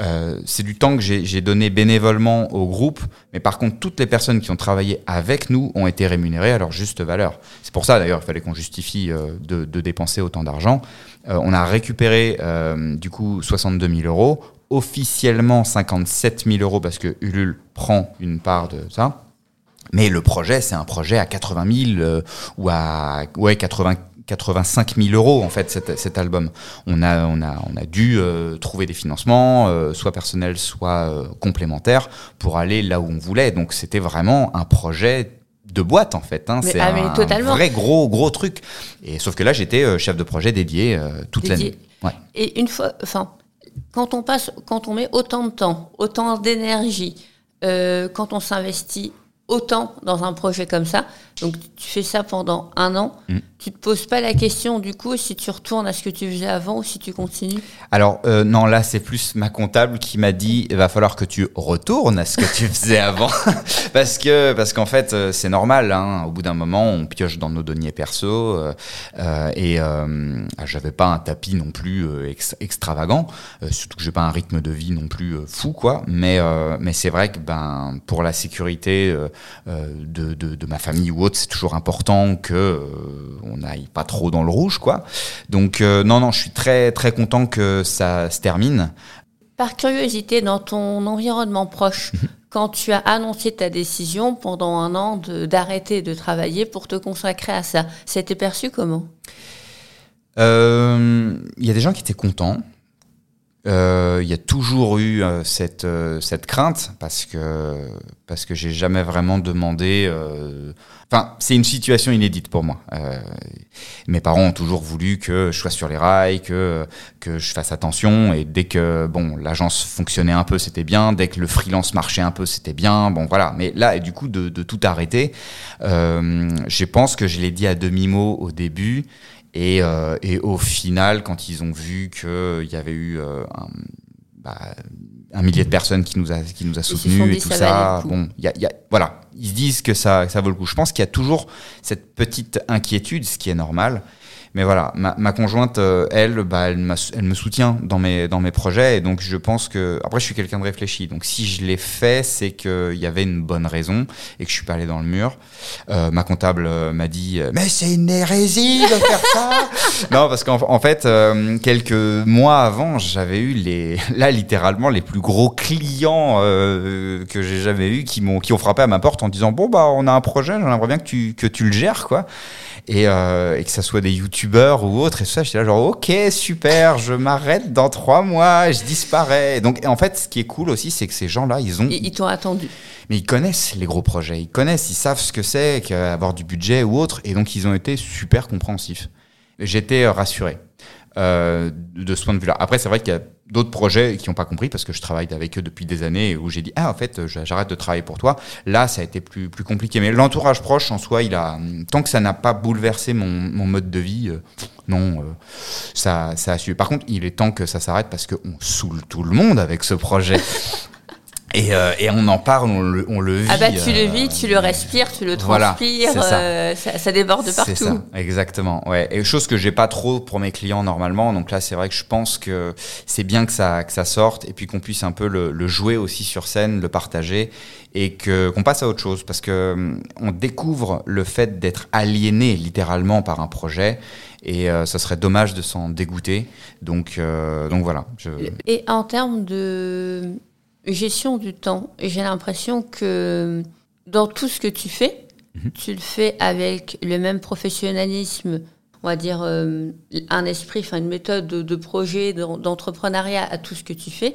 euh, c'est du temps que j'ai donné bénévolement au groupe, mais par contre, toutes les personnes qui ont travaillé avec nous ont été rémunérées à leur juste valeur. C'est pour ça d'ailleurs il fallait qu'on justifie euh, de, de, dépenser autant d'argent. Euh, on a récupéré euh, du coup 62 000 euros, officiellement 57 000 euros parce que Ulule prend une part de ça. Mais le projet, c'est un projet à 80 000 ou à ouais 80 85 000 euros en fait cet, cet, album. On a on a on a dû euh, trouver des financements, euh, soit personnels, soit euh, complémentaires, pour aller là où on voulait. Donc c'était vraiment un projet de boîte en fait. Hein. C'est ah, un, vrai gros gros truc. Et sauf que là j'étais chef de projet dédié toute l'année. Ouais. Et une fois, enfin, quand on met autant de temps, autant d'énergie, quand on s'investit autant dans un projet comme ça. Donc tu fais ça pendant un an. Mm. Tu te poses pas la question du coup si tu retournes à ce que tu faisais avant ou si tu continues? Alors euh, non, là c'est plus ma comptable qui m'a dit il va falloir que tu retournes à ce que tu faisais avant parce que parce qu'en fait euh, c'est normal. Hein, au bout d'un moment on pioche dans nos deniers perso euh, et euh, ah, j'avais pas un tapis non plus extravagant, surtout que j'ai pas un rythme de vie non plus fou quoi. Mais mais c'est vrai que ben pour la sécurité euh, de, de, ma famille ou autre, c'est toujours important que euh, on n'aille pas trop dans le rouge, quoi. Donc euh, non, non, je suis très très content que ça se termine. Par curiosité, dans ton environnement proche, mhm. quand tu as annoncé ta décision pendant un an d'arrêter de, travailler pour te consacrer à ça, c'était perçu comment? Il y a des gens qui étaient contents. Euh, il y a toujours eu euh, cette, euh, cette crainte parce que, parce que j'ai jamais vraiment demandé. Enfin, c'est une situation inédite pour moi. mes parents ont toujours voulu que je sois sur les rails, que, que je fasse attention. Et dès que bon, l'agence fonctionnait un peu, c'était bien. Dès que le freelance marchait un peu, c'était bien. Bon, voilà. Mais là, et du coup, de, de tout arrêter, je pense que je l'ai dit à demi-mot au début. Et, euh, et, au final, quand ils ont vu qu'il y avait eu euh, un, bah, un, millier de personnes qui nous a, qui nous a soutenus et tout ça, bon, y a, y a, voilà, ils se disent que ça, ça vaut le coup. Je pense qu'il y a toujours cette petite inquiétude, ce qui est normal. Mais voilà, ma, ma conjointe, euh, elle, bah, elle, elle, me soutient dans mes, dans mes projets. Et donc, je pense que. Après, je suis quelqu'un de réfléchi. Donc, si je l'ai fait, c'est qu'il y avait une bonne raison et que je suis pas allé dans le mur. Euh, ma comptable euh, m'a dit Mais c'est une hérésie de faire ça Non, parce qu'en en fait, euh, quelques mois avant, j'avais eu les. Là, littéralement, les plus gros clients que j'ai jamais eu qui, m'ont, qui ont frappé à ma porte en disant Bon, bah, on a un projet, j'aimerais bien que tu, que tu le gères, quoi et, et que ça soit des youtubeurs ou autres et tout ça j'étais là genre ok super je m'arrête dans trois mois je disparais. Donc en fait ce qui est cool aussi c'est que ces gens là ils ont ils, t'ont attendu. Mais ils connaissent les gros projets ils connaissent ils savent ce que c'est qu'avoir du budget ou autre et donc ils ont été super compréhensifs. J'étais rassuré euh, de ce point de vue là après c'est vrai qu'il y a d'autres projets qui n'ont pas compris parce que je travaille avec eux depuis des années où j'ai dit ah en fait j'arrête de travailler pour toi. Là ça a été plus plus compliqué. Mais l'entourage proche en soi il a tant que ça n'a pas bouleversé mon, mon, mode de vie euh, non euh, ça ça a su. Par contre il est temps que ça s'arrête parce qu'on saoule tout le monde avec ce projet et, euh, et, on en parle, on le, on le vit. Ah bah tu le vis, tu le respires, tu le transpires, ça. ça. ça. déborde partout. C'est ça, exactement. Ouais. Et chose que j'ai pas trop pour mes clients normalement. Donc là, c'est vrai que je pense que c'est bien que ça, que ça sorte et puis qu'on puisse un peu le, le, jouer aussi sur scène, le partager et que qu'on passe à autre chose parce que on découvre le fait d'être aliéné littéralement par un projet et euh, ça serait dommage de s'en dégoûter. Donc euh, donc voilà. Je... Et en termes de gestion du temps. Et j'ai l'impression que dans tout ce que tu fais, mhm. tu le fais avec le même professionnalisme, on va dire euh, un esprit, enfin une méthode de, projet, d'entrepreneuriat à tout ce que tu fais.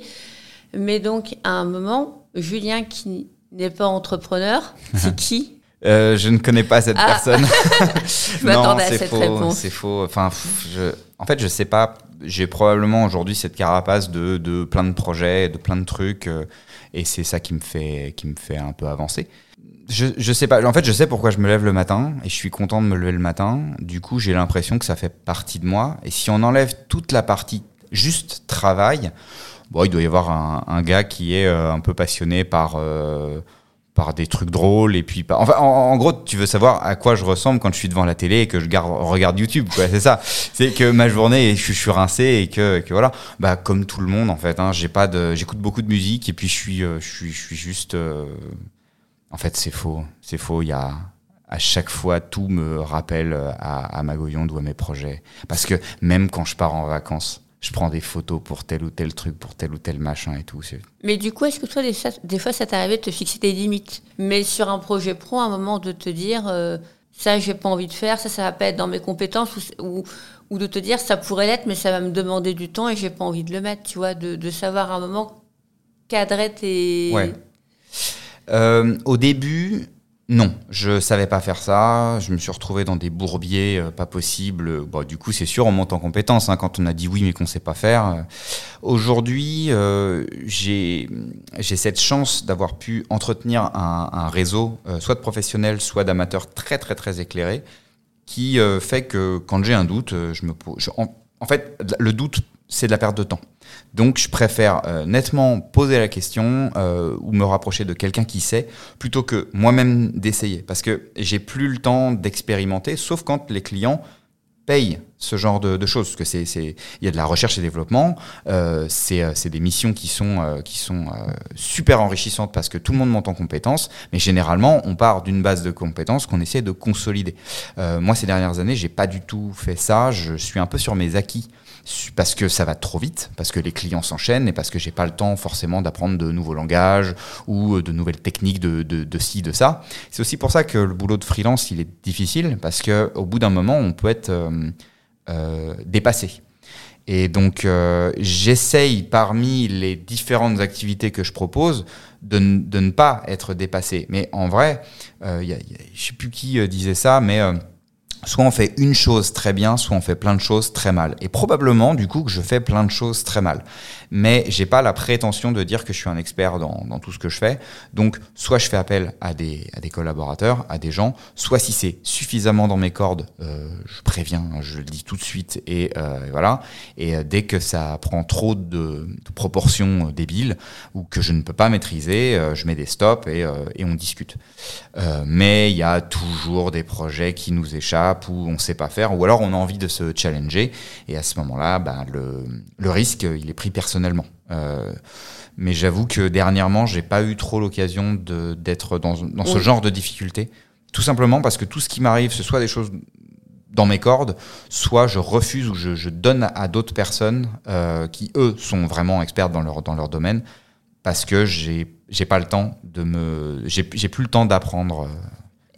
Mais donc, à un moment, Julien qui n'est pas entrepreneur, c'est qui? Euh, je ne connais pas cette ah. personne. je m'attendais à cette faux, réponse. C'est faux. Enfin, je, en fait, je sais pas j'ai probablement aujourd'hui cette carapace de, de, plein de projets, de plein de trucs, euh, et c'est ça qui me fait qui me fait un peu avancer. Je, je sais pas. En fait, je sais pourquoi je me lève le matin et je suis content de me lever le matin. Du coup, j'ai l'impression que ça fait partie de moi. Et si on enlève toute la partie juste travail, bon, il doit y avoir un, gars qui est euh, un peu passionné par euh, par des trucs drôles et puis enfin en, gros tu veux savoir à quoi je ressemble quand je suis devant la télé et que je garde, regarde YouTube c'est ça. C'est que ma journée je, suis rincé et que, voilà. Bah comme tout le monde en fait hein, j'ai pas de j'écoute beaucoup de musique et puis je suis euh, je suis je suis juste euh, en fait c'est faux. C'est faux. Il y a à chaque fois tout me rappelle à, à Magoyon ou à mes projets. Parce que même quand je pars en vacances je prends des photos pour tel ou tel truc, pour tel ou tel machin et tout. Mais du coup, est-ce que toi, des, fois, ça t'arrivait de te fixer des limites Mais sur un projet pro, à un moment de te dire, euh, ça, j'ai pas envie de faire, ça, ça va pas être dans mes compétences, ou, ou, de te dire, ça pourrait l'être, mais ça va me demander du temps et j'ai pas envie de le mettre, tu vois, de, de savoir à un moment cadrer tes... Ouais. Euh, au début, non, je savais pas faire ça. Je me suis retrouvé dans des bourbiers euh, pas possibles. Bon, du coup, c'est sûr, on monte en compétence hein, quand on a dit oui mais qu'on sait pas faire. Aujourd'hui, euh, j'ai cette chance d'avoir pu entretenir un, un réseau, euh, soit de professionnels, soit d'amateurs très très très éclairés, qui euh, fait que quand j'ai un doute, je me pose. en, fait, le doute, c'est de la perte de temps. Donc je préfère euh, nettement poser la question euh, ou me rapprocher de quelqu'un qui sait plutôt que moi-même d'essayer. Parce que j'ai plus le temps d'expérimenter sauf quand les clients payent ce genre de, choses. Parce que c'est il y a de la recherche et développement euh, c'est des missions qui sont qui sont super enrichissantes parce que tout le monde monte en compétences mais généralement on part d'une base de compétences qu'on essaie de consolider. Moi ces dernières années j'ai pas du tout fait ça. Je suis un peu sur mes acquis parce que ça va trop vite, parce que les clients s'enchaînent et parce que j'ai pas le temps forcément d'apprendre de nouveaux langages ou euh, de nouvelles techniques de, de, de ci, de ça. C'est aussi pour ça que le boulot de freelance, il est difficile parce que au bout d'un moment, on peut être euh, dépassé. Et donc, j'essaye parmi les différentes activités que je propose de, de, ne pas être dépassé. Mais en vrai, je ne sais plus qui disait ça, mais soit on fait une chose très bien, soit on fait plein de choses très mal. Et probablement, du coup, que je fais plein de choses très mal. Mais j'ai pas la prétention de dire que je suis un expert dans, tout ce que je fais. Donc, soit je fais appel à des, collaborateurs, à des gens, soit si c'est suffisamment dans mes cordes, euh, je préviens, je le dis tout de suite, et euh, voilà. Et euh, dès que ça prend trop de, proportions débiles ou que je ne peux pas maîtriser, je mets des stops et on discute. mais il y a toujours des projets qui nous échappent où on ne sait pas faire, ou alors on a envie de se challenger, et à ce moment-là, ben, le, le, risque, il est pris personnellement. Euh, mais j'avoue que dernièrement, j'ai pas eu trop l'occasion d'être dans, dans ce genre de difficulté, tout simplement parce que tout ce qui m'arrive, ce soit des choses dans mes cordes, soit je refuse ou je, je donne à d'autres personnes euh, qui, eux, sont vraiment experts dans leur, dans leur domaine, parce que j'ai j'ai pas le temps de me j'ai plus le temps d'apprendre euh,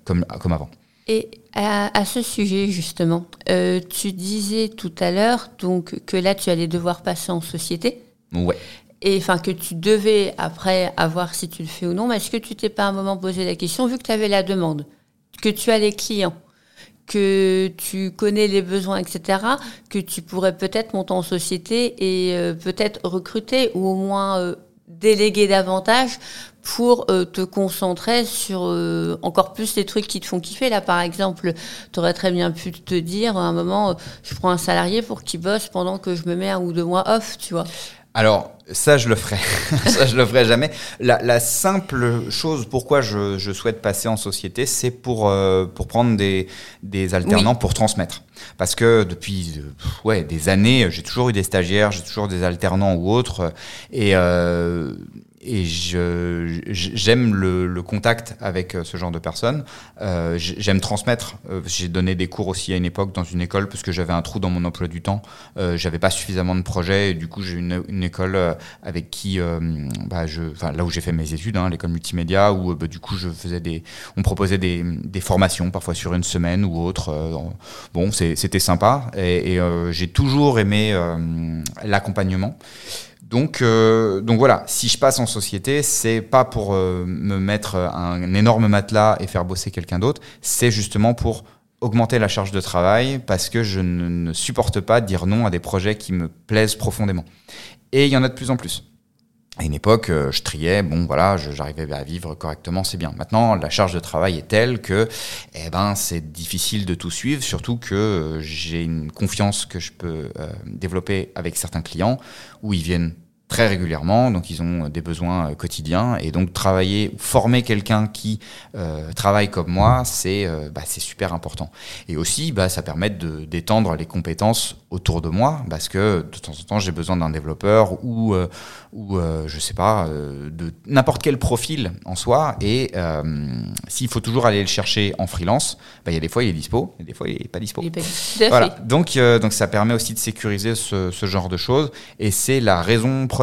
comme comme avant. Et à, ce sujet, justement, euh, tu disais tout à l'heure donc que là, tu allais devoir passer en société. Ouais. Et enfin, que tu devais, après, avoir si tu le fais ou non. Mais est-ce que tu t'es pas un moment posé la question, vu que tu avais la demande, que tu as les clients, que tu connais les besoins, etc., que tu pourrais peut-être monter en société et euh, peut-être recruter ou au moins euh, déléguer davantage pour euh, te concentrer sur euh, encore plus les trucs qui te font kiffer. Là, par exemple, tu aurais très bien pu te dire à un moment, euh, je prends un salarié pour qu'il bosse pendant que je me mets un ou deux mois off, tu vois. Alors, ça, je le ferai. ça, je le ferai jamais. La, la simple chose pourquoi je, je, souhaite passer en société, c'est pour, pour prendre des, des alternants oui. pour transmettre. Parce que depuis ouais, des années, j'ai toujours eu des stagiaires, j'ai toujours des alternants ou autres. Et euh, et j'aime le, le, contact avec euh, ce genre de personnes. Euh, j'aime transmettre. Euh, j'ai donné des cours aussi à une époque dans une école parce que j'avais un trou dans mon emploi du temps. Euh, j'avais pas suffisamment de projets et du coup j'ai une, une école euh, avec qui, bah, je, là où j'ai fait mes études, hein, l'école multimédia, où bah, du coup je faisais des, on proposait des, des formations parfois sur une semaine ou autre. bon, c'était sympa et, et j'ai toujours aimé l'accompagnement. Donc, euh, donc voilà, si je passe en société, c'est pas pour euh, me mettre un, énorme matelas et faire bosser quelqu'un d'autre, c'est justement pour augmenter la charge de travail parce que je ne, ne, supporte pas dire non à des projets qui me plaisent profondément. Et il y en a de plus en plus. À une époque, euh, je triais, bon voilà, j'arrivais à vivre correctement, c'est bien. Maintenant, la charge de travail est telle que, eh ben, c'est difficile de tout suivre, surtout que euh, j'ai une confiance que je peux euh, développer avec certains clients où ils viennent très régulièrement, donc ils ont des besoins euh, quotidiens et donc travailler, former quelqu'un qui euh, travaille comme moi, c'est euh, bah, super important. Et aussi, bah, ça permet d'étendre les compétences autour de moi parce que de temps en temps j'ai besoin d'un développeur ou euh, ou euh, je sais pas euh, de n'importe quel profil en soi et s'il faut toujours aller le chercher en freelance, bah, il y a des fois il est dispo, et des fois il est pas dispo. Il est pas voilà. Donc donc ça permet aussi de sécuriser ce, ce genre de choses et c'est la raison première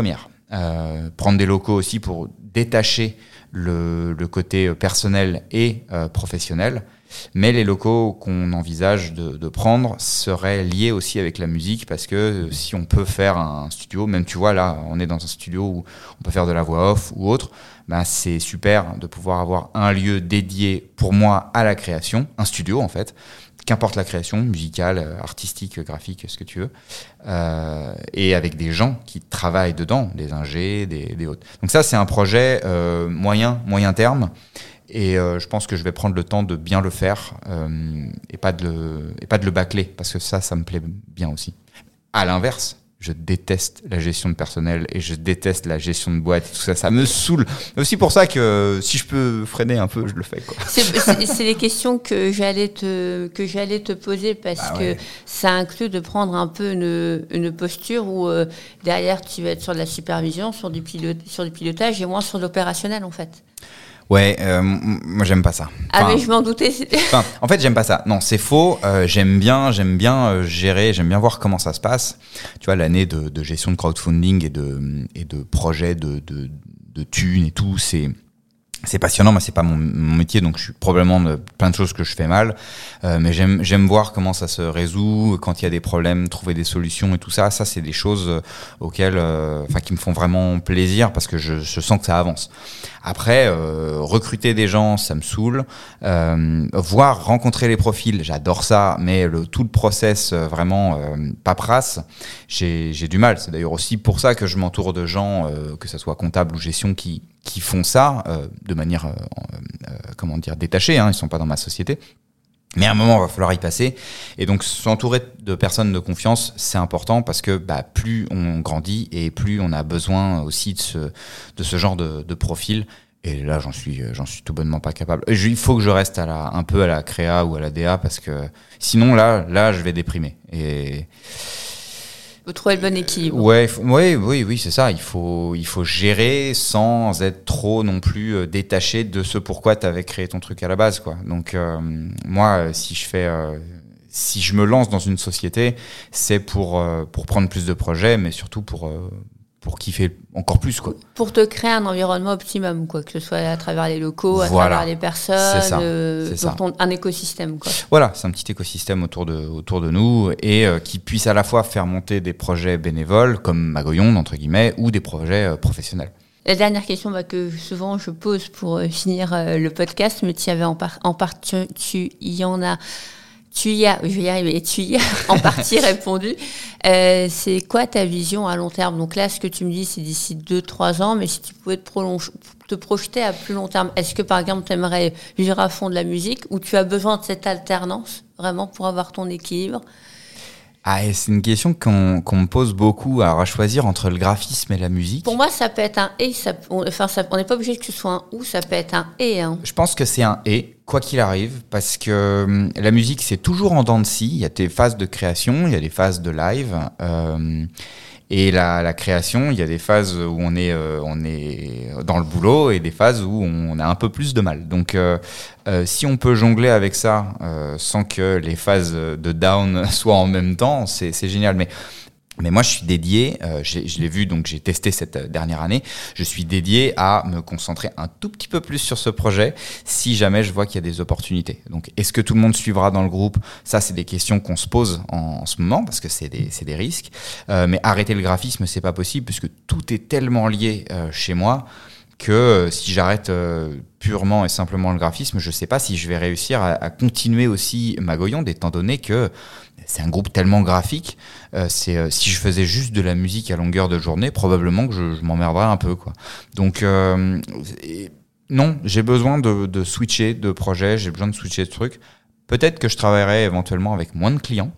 Euh, prendre des locaux aussi pour détacher le, côté personnel et euh, professionnel. Mais les locaux qu'on envisage de, prendre seraient liés aussi avec la musique parce que si on peut faire un studio, même tu vois là, on est dans un studio où on peut faire de la voix off ou autre, ben c'est super de pouvoir avoir un lieu dédié pour moi à la création, un studio en fait, qu'importe la création, musicale, artistique, graphique, ce que tu veux, euh, et avec des gens qui travaillent dedans, des ingés, des, autres. Donc ça, c'est un projet euh, moyen, moyen terme, et euh, je pense que je vais prendre le temps de bien le faire euh, et pas de le, et pas de le bâcler, parce que ça, ça me plaît bien aussi. À l'inverse, je déteste la gestion de personnel et je déteste la gestion de boîte, tout ça, ça me saoule. Aussi pour ça que si je peux freiner un peu, je le fais. C'est les questions que j'allais te que j'allais te poser parce bah ouais. que ça inclut de prendre un peu une, une posture où euh, derrière tu vas être sur de la supervision, sur du sur du pilotage et moins sur l'opérationnel en fait. Ouais, euh, moi j'aime pas ça. Ah mais je m'en doutais. Enfin, en fait j'aime pas ça. Non, c'est faux. Euh, j'aime bien, j'aime bien euh, gérer, j'aime bien voir comment ça se passe. Tu vois, l'année de, de, gestion de crowdfunding et de et de projets de de, de thunes et tout, c'est c'est passionnant, mais c'est pas mon, métier, donc je suis probablement plein de choses que je fais mal. Euh, mais j'aime j'aime voir comment ça se résout quand il y a des problèmes, trouver des solutions et tout ça. Ça, c'est des choses euh, auxquelles, euh, enfin, qui me font vraiment plaisir parce que je, je sens que ça avance. Après, euh, recruter des gens, ça me saoule. Euh, voir, rencontrer les profils, j'adore ça, mais le, tout le process euh, vraiment paperasse, j'ai du mal. C'est d'ailleurs aussi pour ça que je m'entoure de gens, que ce soit comptable ou gestion, qui, qui font ça de manière, comment dire, détachée. Hein, ils sont pas dans ma société. Mais à un moment, il va falloir y passer. Et donc, s'entourer de personnes de confiance, c'est important parce que bah, plus on grandit et plus on a besoin aussi de ce, de ce genre de, de profil. Et là, j'en suis, j'en suis tout bonnement pas capable. il faut que je reste à la, un peu à la créa ou à la DA parce que sinon, là, là, je vais déprimer. Et faut trouver le bon équilibre. Ouais, oui, oui, oui, c'est ça. Il faut, il faut gérer sans être trop non plus euh, détaché de ce pourquoi tu avais créé ton truc à la base, quoi. Donc euh, moi, euh, si je fais, si je me lance dans une société, c'est pour pour prendre plus de projets, mais surtout pour pour kiffer encore plus quoi. Pour te créer un environnement optimum quoi, que ce soit à travers les locaux, à travers les personnes, ça, euh, un écosystème quoi. Voilà, c'est un petit écosystème autour de autour de nous et euh, qui puisse à la fois faire monter des projets bénévoles comme Magoyon entre guillemets ou des projets euh, professionnels. La dernière question bah, que souvent je pose pour finir le podcast, mais tu y avais en, part en partie, tu y en as tu y as, je vais y arriver, tu y as en partie répondu. Euh, c'est quoi ta vision à long terme? Donc là, ce que tu me dis, c'est d'ici 2-3 ans, mais si tu pouvais te, te projeter à plus long terme, est-ce que par exemple, tu aimerais vivre à fond de la musique ou tu as besoin de cette alternance vraiment pour avoir ton équilibre? Ah, c'est une question qu'on me pose beaucoup à choisir entre le graphisme et la musique. Pour moi, ça peut être un et. Ça, on, enfin, on n'est pas obligé que ce soit un ou, ça peut être un et. Hein. Je pense que c'est un et, quoi qu'il arrive, parce que hum, la musique, c'est toujours en dents de scie. Il y a des phases de création, il y a des phases de live. Euh, et la, la, création, il y a des phases où on est, euh, on est dans le boulot et des phases où on a un peu plus de mal. Donc, euh, euh si on peut jongler avec ça euh, sans que les phases de down soient en même temps, c'est génial. Mais mais moi, je suis dédié, euh, je l'ai vu, donc j'ai testé cette euh, dernière année, je suis dédié à me concentrer un tout petit peu plus sur ce projet si jamais je vois qu'il y a des opportunités. Donc, est-ce que tout le monde suivra dans le groupe? Ça, c'est des questions qu'on se pose en, ce moment parce que c'est des, des, risques. Euh, mais arrêter le graphisme, c'est pas possible puisque tout est tellement lié euh, chez moi que euh, si j'arrête purement et simplement le graphisme, je sais pas si je vais réussir à, à continuer aussi Magoyonde, étant donné que c'est un groupe tellement graphique. Euh, c'est euh, si je faisais juste de la musique à longueur de journée, probablement que je, je m'emmerderais un peu, quoi. Donc euh, non, j'ai besoin de, de, switcher de projet, j'ai besoin de switcher de trucs. Peut-être que je travaillerai éventuellement avec moins de clients.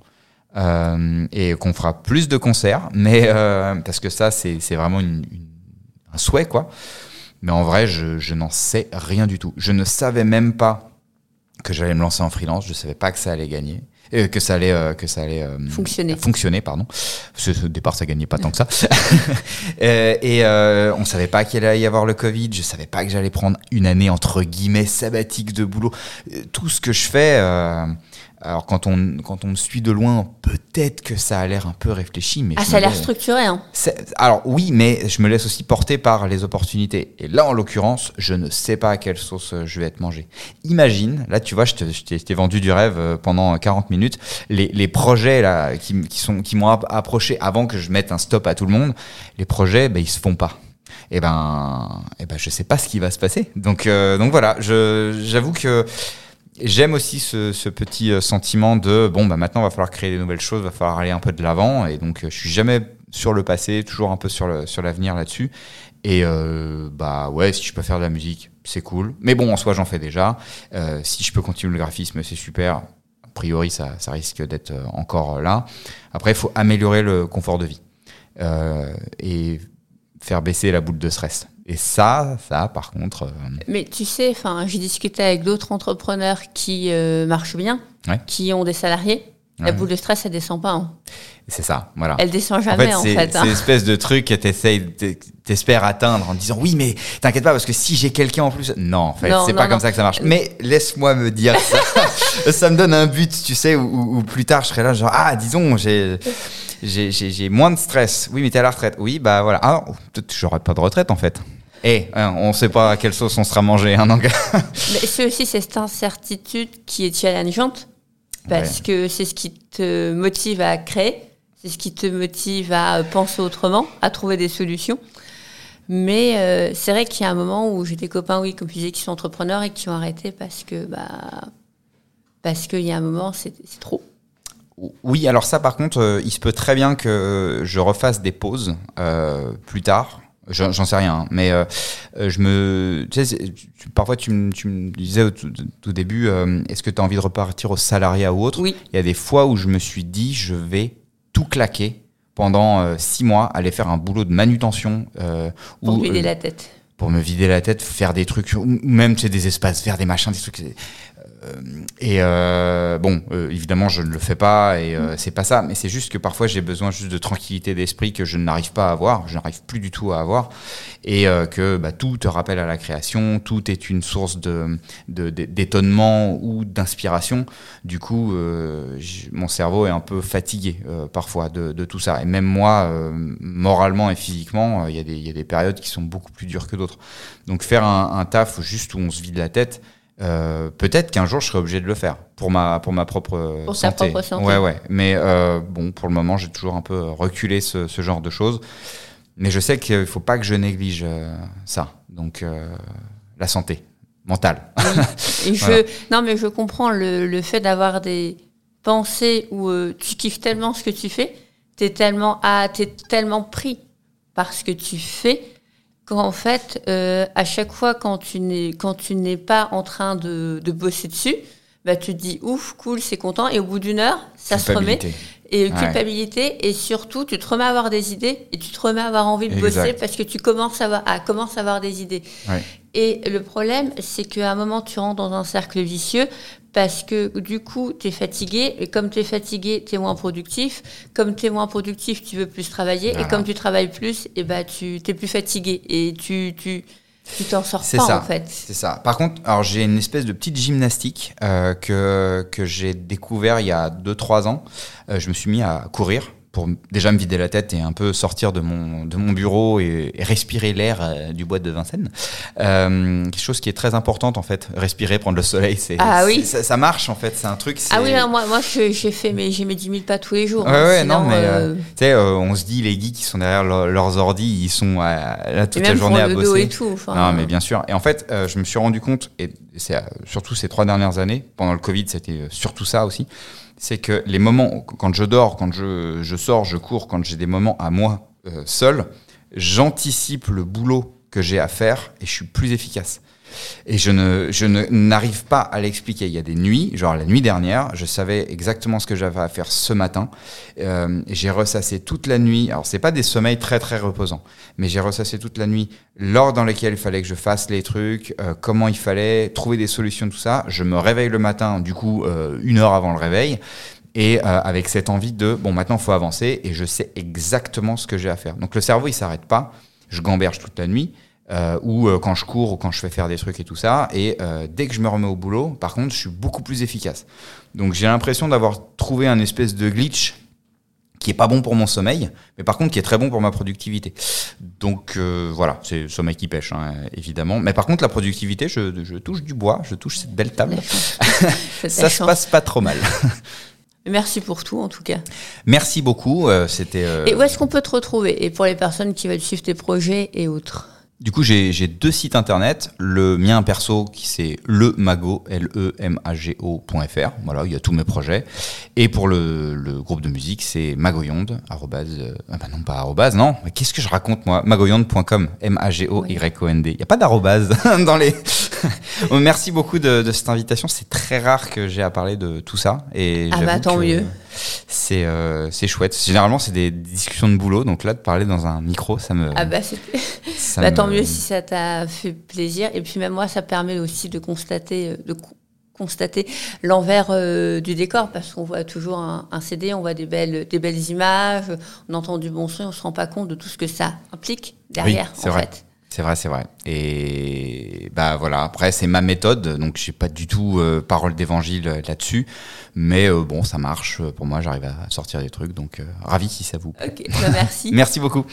Euh, et qu'on fera plus de concerts, mais euh, parce que ça c'est vraiment une, une, un souhait quoi. Mais en vrai, je, je n'en sais rien du tout. Je ne savais même pas que j'allais me lancer en freelance. Je savais pas que ça allait gagner. Euh, que ça allait, euh, que ça allait euh, fonctionner. Fonctionner, pardon. Parce que, au départ, ça gagnait pas tant que ça. et on savait pas qu'il allait y avoir le Covid. Je savais pas que j'allais prendre une année entre guillemets sabbatique de boulot. Tout ce que je fais alors quand on, quand on me suit de loin, peut-être que ça a l'air un peu réfléchi, mais... Ah, ça a l'air structuré, hein Alors oui, mais je me laisse aussi porter par les opportunités. Et là, en l'occurrence, je ne sais pas à quelle sauce euh, je vais être mangé. Imagine, là tu vois, je t'ai vendu du rêve euh, pendant 40 minutes, les, les projets là, qui, qui, sont, qui m'ont approché avant que je mette un stop à tout le monde, les projets, ben, ils se font pas et eh ben, et eh ben, je sais pas ce qui va se passer. Donc, euh, donc voilà, j'avoue que J'aime aussi ce, petit euh, sentiment de bon bah maintenant il va falloir créer des nouvelles choses, il va falloir aller un peu de l'avant et donc euh, je suis jamais sur le passé, toujours un peu sur le sur l'avenir là-dessus. Et euh, bah ouais, si je peux faire de la musique, c'est cool. Mais bon, en soi, j'en fais déjà. Si je peux continuer le graphisme, c'est super. A priori, ça, ça risque d'être encore là. Après, il faut améliorer le confort de vie et faire baisser la boule de stress. Et ça, ça, par contre. Euh, Mais tu sais, enfin, j'ai discuté avec d'autres entrepreneurs qui euh, marchent bien, qui ont des salariés. La boule de stress, elle descend pas. Hein. C'est ça, voilà. Elle descend jamais, en fait. C'est hein. espèce de truc que t'espères atteindre en disant oui, mais t'inquiète pas parce que si j'ai quelqu'un en plus, non, en fait, c'est pas comme ça que ça marche. Mais laisse-moi me dire ça. ça me donne un but, tu sais, où, plus tard je serai là, genre ah, disons, j'ai j'ai moins de stress. Oui, mais t'es à la retraite. Oui, bah voilà. Ah, j'aurais pas de retraite en fait. Eh, hein, on ne sait pas à quelle sauce on sera mangé, hein, donc. Mais c'est aussi cette incertitude qui est challengeante, parce que c'est ce qui te motive à créer, c'est ce qui te motive à penser autrement, à trouver des solutions. Mais euh, c'est vrai qu'il y a un moment où j'ai des copains, oui, comme tu disais, qui sont entrepreneurs et qui ont arrêté parce que, bah, parce qu'il y a un moment, c'est trop. Oui, alors ça, par contre, euh, il se peut très bien que je refasse des pauses euh, plus tard. J'en sais rien, hein. mais je me. Tu sais, parfois, tu me, tu me, disais au tout, début, est-ce que tu as envie de repartir au salariat ou autre? Oui. Il y a des fois où je me suis dit, je vais tout claquer pendant euh, six mois, aller faire un boulot de manutention. Euh, pour me vider euh, la tête. Pour me vider la tête, faire des trucs, ou même tu sais, des espaces, faire des machins, des trucs. Et bon, évidemment, je ne le fais pas et mm. c'est pas ça, mais c'est juste que parfois j'ai besoin juste de tranquillité d'esprit que je n'arrive pas à avoir, je n'arrive plus du tout à avoir et euh, que bah, tout te rappelle à la création, tout est une source de, d'étonnement ou d'inspiration. Du coup, euh, mon cerveau est un peu fatigué euh, parfois de, de, tout ça. Et même moi, moralement et physiquement, il y, y, a des périodes qui sont beaucoup plus dures que d'autres. Donc faire un, un taf juste où on se vide la tête, euh, peut-être qu'un jour je serai obligé de le faire pour ma pour ma propre pour santé. propre santé. Ouais ouais. Mais euh, bon, pour le moment, j'ai toujours un peu reculé ce, ce genre de choses. Mais je sais qu'il ne faut pas que je néglige euh, ça. Donc, la santé mentale. Et je, non, mais je comprends le, le fait d'avoir des pensées où tu kiffes tellement ce que tu fais, tu es tellement, ah, es tellement pris par ce que tu fais qu'en fait, à chaque fois quand tu n'es pas en train de, de bosser dessus, bah, tu te dis ouf, cool, c'est content. Et au bout d'une heure, ça se remet. Et culpabilité. Et surtout, tu te remets à avoir des idées et tu te remets à avoir envie de bosser parce que tu commences à avoir, à, commences à avoir des idées. Et le problème, c'est qu'à un moment, tu rentres dans un cercle vicieux parce que du coup, tu es fatigué, et comme tu es fatigué, tu es moins productif. Comme tu es moins productif, tu veux plus travailler, et comme tu travailles plus, et bah, tu es plus fatigué, et tu, tu, tu t'en sors pas ça, en fait. C'est ça. Par contre, alors j'ai une espèce de petite gymnastique euh, que, que j'ai découvert il y a 2-3 ans. Euh, je me suis mis à courir pour déjà me vider la tête et un peu sortir de mon, de mon bureau et, respirer l'air euh, du bois de Vincennes. Euh, quelque chose qui est très importante en fait, respirer, prendre le soleil, c'est, ah, oui. ça, marche en fait, c'est un truc. Ah oui, moi, moi j'ai fait mes, j'ai mes 10 000 pas tous les jours. Ouais, hein, ouais, non, mais euh, tu sais, on se dit les geeks qui sont derrière leurs ordi, ils sont là toute la journée à bosser. et tout, non, mais bien sûr. Et en fait, je me suis rendu compte, et c'est surtout ces trois dernières années, pendant le Covid, c'était surtout ça aussi c'est que les moments, quand je dors, quand je, sors, je cours, quand j'ai des moments à moi euh, seul, j'anticipe le boulot que j'ai à faire et je suis plus efficace. Et je ne, je n'arrive pas à l'expliquer. Il y a des nuits, genre la nuit dernière, je savais exactement ce que j'avais à faire ce matin. Euh, j'ai ressassé toute la nuit. Alors c'est pas des sommeils très très reposants, mais j'ai ressassé toute la nuit l'heure dans laquelle il fallait que je fasse les trucs, euh, comment il fallait trouver des solutions, tout ça. Je me réveille le matin, du coup euh, une heure avant le réveil. Et avec cette envie de bon maintenant faut avancer et je sais exactement ce que j'ai à faire. Donc le cerveau il s'arrête pas, je gamberge toute la nuit, euh, ou euh, quand je cours ou quand je fais faire des trucs et tout ça. Et euh, dès que je me remets au boulot, par contre, je suis beaucoup plus efficace. Donc j'ai l'impression d'avoir trouvé un espèce de glitch qui est pas bon pour mon sommeil, mais par contre qui est très bon pour ma productivité. Donc voilà, c'est le sommeil qui pêche, hein, évidemment. Mais par contre, la productivité, je, je, touche du bois, je touche cette belle table. ça se passe pas trop mal. Merci pour tout, en tout cas. Merci beaucoup. C'était. Et où est-ce qu'on peut te retrouver? Et pour les personnes qui veulent suivre tes projets et autres? Du coup, j'ai deux sites internet. Le mien perso, qui c'est lemago, L-E-M-A-G-O.fr. Voilà, il y a tous mes projets. Et pour le, le groupe de musique, c'est magoyonde, arrobase, euh, ah bah non, pas arrobase, non. Mais qu'est-ce que je raconte, moi? magoyonde.com, M-A-G-O-Y-O-N-D. Il n'y a pas d'arrobase dans les, Merci beaucoup de, de cette invitation. C'est très rare que j'ai à parler de tout ça. Et ah bah tant mieux c'est euh, c'est chouette. Généralement, c'est des discussions de boulot, donc là, de parler dans un micro, ça me. Ah bah, bah tant mieux si ça t'a fait plaisir. Et puis même moi, ça permet aussi de constater, euh, de constater l'envers euh, du décor, parce qu'on voit toujours un, CD, on voit des belles, des belles images, on entend du bon son, on se rend pas compte de tout ce que ça implique derrière, oui, en vrai. fait. C'est vrai, c'est vrai. Et bah voilà, après c'est ma méthode, donc j'ai pas du tout euh, parole d'évangile euh, là-dessus, mais euh, bon, ça marche. Pour moi, j'arrive à sortir des trucs, donc ravi si ça vous plaît. Ok, bah, merci. merci beaucoup.